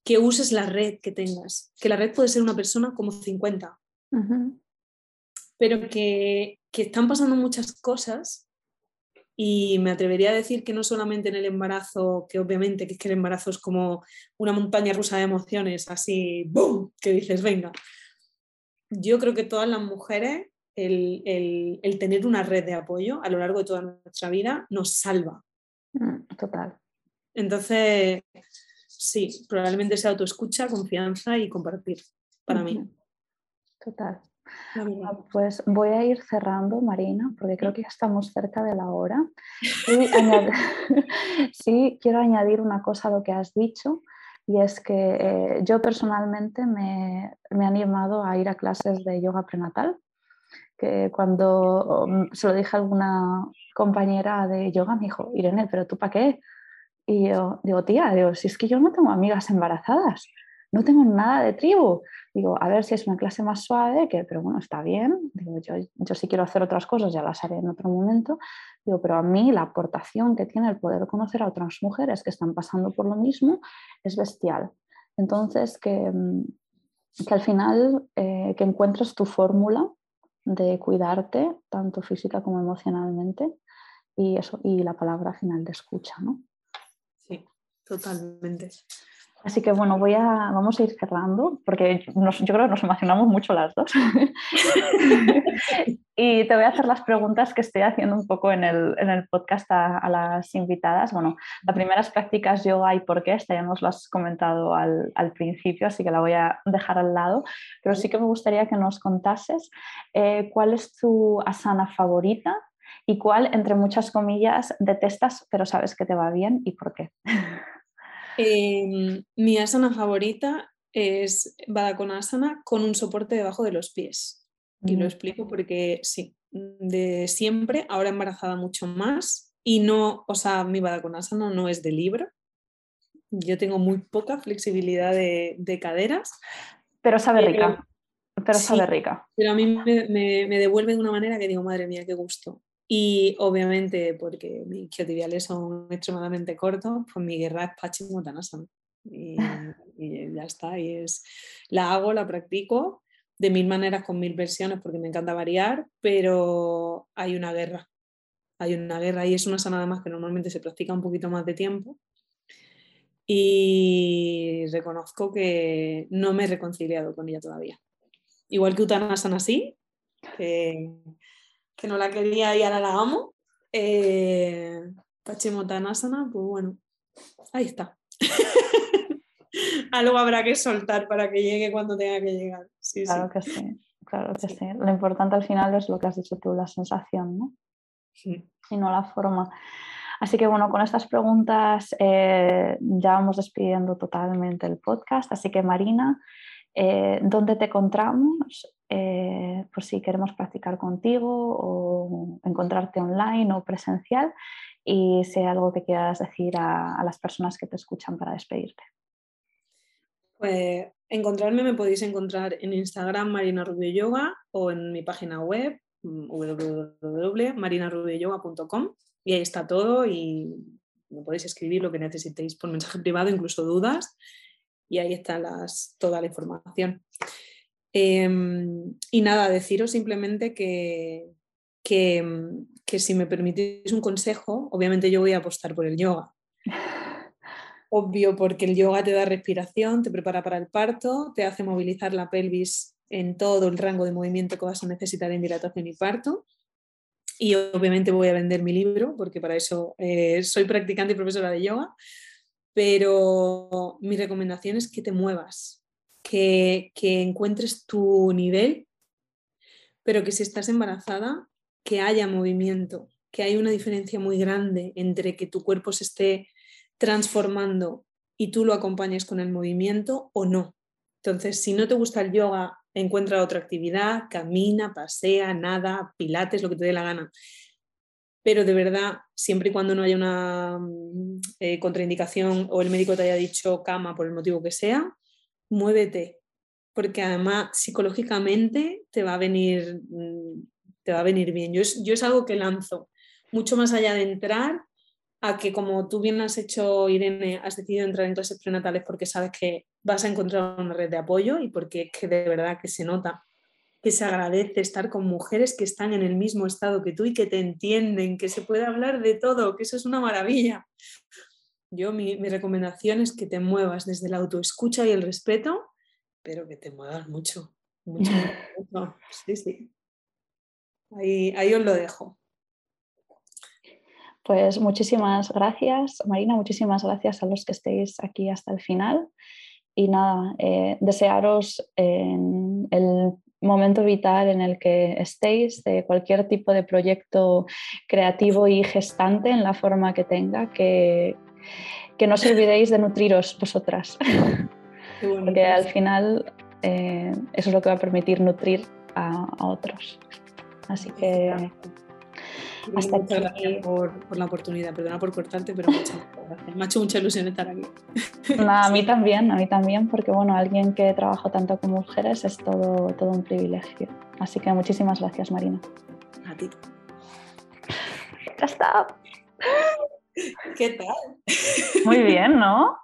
que uses la red que tengas, que la red puede ser una persona como 50, pero que, que están pasando muchas cosas y me atrevería a decir que no solamente en el embarazo, que obviamente que es que el embarazo es como una montaña rusa de emociones, así, ¡boom!, que dices, venga. Yo creo que todas las mujeres el, tener una red de apoyo a lo largo de toda nuestra vida nos salva. Mm, total. Entonces, sí, probablemente sea autoescucha, confianza y compartir para mí. Total. Ah, pues voy a ir cerrando, Marina, porque creo que ya estamos cerca de la hora. sí, quiero añadir una cosa a lo que has dicho, y es que eh, yo personalmente me, me, he animado a ir a clases de yoga prenatal que cuando mm, se lo dije a alguna compañera de yoga me dijo, Irene, pero tú para qué? Y yo digo, tía, digo, si es que yo no tengo amigas embarazadas, no tengo nada de tribu. Digo, a ver si es una clase más suave, que, pero bueno, está bien. Digo, yo, yo sí quiero hacer otras cosas, ya las haré en otro momento. Digo, pero a mí la aportación que tiene el poder conocer a otras mujeres que están pasando por lo mismo es bestial. Entonces, que, mm, que al final eh, que encuentres tu fórmula de cuidarte, tanto física como emocionalmente, y eso, y la palabra final de escucha, ¿no? Sí, totalmente. Así que bueno, voy a, vamos a ir cerrando, porque yo creo que nos emocionamos mucho las dos. y te voy a hacer las preguntas que estoy haciendo un poco en el, en el podcast a, las invitadas. Bueno, la primera es prácticas yoga y por qué, esta ya nos lo has comentado al, al, principio, así que la voy a dejar al lado. Pero sí que me gustaría que nos contases eh, cuál es tu asana favorita y cuál, entre muchas comillas, detestas, pero sabes que te va bien y por qué. Em, mi asana favorita es Baddha con un soporte debajo de los pies. Y lo explico porque sí, de siempre, ahora embarazada mucho más y no, o sea, mi Badakonasana no es de libro. Yo tengo muy poca flexibilidad de, caderas. Pero sabe rica. Pero sabe rica. Pero a mí me, me, devuelve de una manera que digo, madre mía, qué gusto. Y obviamente, porque mis quiotibiales son extremadamente cortos, pues mi guerra es Paschimottanasana. Y, y ya está. Y es, la hago, la practico de mil maneras con mil versiones porque me encanta variar, pero hay una guerra. Hay una guerra y es una sana además que normalmente se practica un poquito más de tiempo. Y reconozco que no me he reconciliado con ella todavía. Igual que Uttanasana sí, que, que no la quería y ahora la amo. Eh, pues bueno, ahí está. algo habrá que soltar para que llegue cuando tenga que llegar. claro que sí, claro que sí. Lo importante al final es lo que has dicho tú, la sensación, ¿no? Sí. Y no la forma. Así que bueno, con estas preguntas eh, ya vamos despidiendo totalmente el podcast. Así que Marina, eh, ¿dónde te encontramos? Eh, por si queremos practicar contigo o encontrarte online o presencial y si hay algo que quieras decir a las personas que te escuchan para despedirte. Pues encontrarme me podéis encontrar en Instagram Marina Rubio Yoga o en mi página web www.marinarubioyoga.com y ahí está todo y me podéis escribir lo que necesitéis por mensaje privado, incluso dudas y ahí está las, toda la información. Em, y nada, deciros simplemente que, que, que si me permitís un consejo, obviamente yo voy a apostar por el yoga obvio porque el yoga te da respiración, te prepara para el parto, te hace movilizar la pelvis en todo el rango de movimiento que vas a necesitar en dilatación y parto. Y obviamente voy a vender mi libro porque para eso eh, soy practicante y profesora de yoga. Pero mi recomendación es que te muevas, que, que encuentres tu nivel, pero que si estás embarazada, que haya movimiento, que hay una diferencia muy grande entre que tu cuerpo se esté transformando y tú lo acompañes con el movimiento o no. Entonces, si no te gusta el yoga, encuentra otra actividad, camina, pasea, nada, pilates, lo que te dé la gana. Pero de verdad, siempre y cuando no haya una mm, eh, contraindicación o el médico te haya dicho cama por el motivo que sea, muévete, porque además psicológicamente te va a venir, mm, te va a venir bien. Yo yo es algo que lanzo, mucho más allá de entrar, a que como tú bien has hecho, Irene, has decidido entrar en clases prenatales porque sabes que vas a encontrar una red de apoyo y porque es que de verdad que se nota que se agradece estar con mujeres que están en el mismo estado que tú y que te entienden, que se puede hablar de todo, que eso es una maravilla. Yo mi, recomendación es que te muevas desde la autoescucha y el respeto, pero que te muevas mucho, mucho, mucho. Sí, sí. Ahí, ahí os lo dejo. Pues muchísimas gracias, Marina, muchísimas gracias a los que estéis aquí hasta el final. Y nada, eh, desearos en el momento vital en el que estéis, de cualquier tipo de proyecto creativo y gestante en la forma que tenga, que, que no os olvidéis de nutriros vosotras. Porque al final eh, eso es lo que va a permitir nutrir a, a otros. Así que hasta muchas gracias por, la oportunidad, perdona por cortarte, pero muchas gracias. Me ha hecho mucha ilusión estar aquí. a mí también, a mí también, porque bueno, alguien que trabaja tanto con mujeres es todo, todo un privilegio. Así que muchísimas gracias, Marina. A ti. Ya está. ¿Qué tal? Muy bien, ¿no?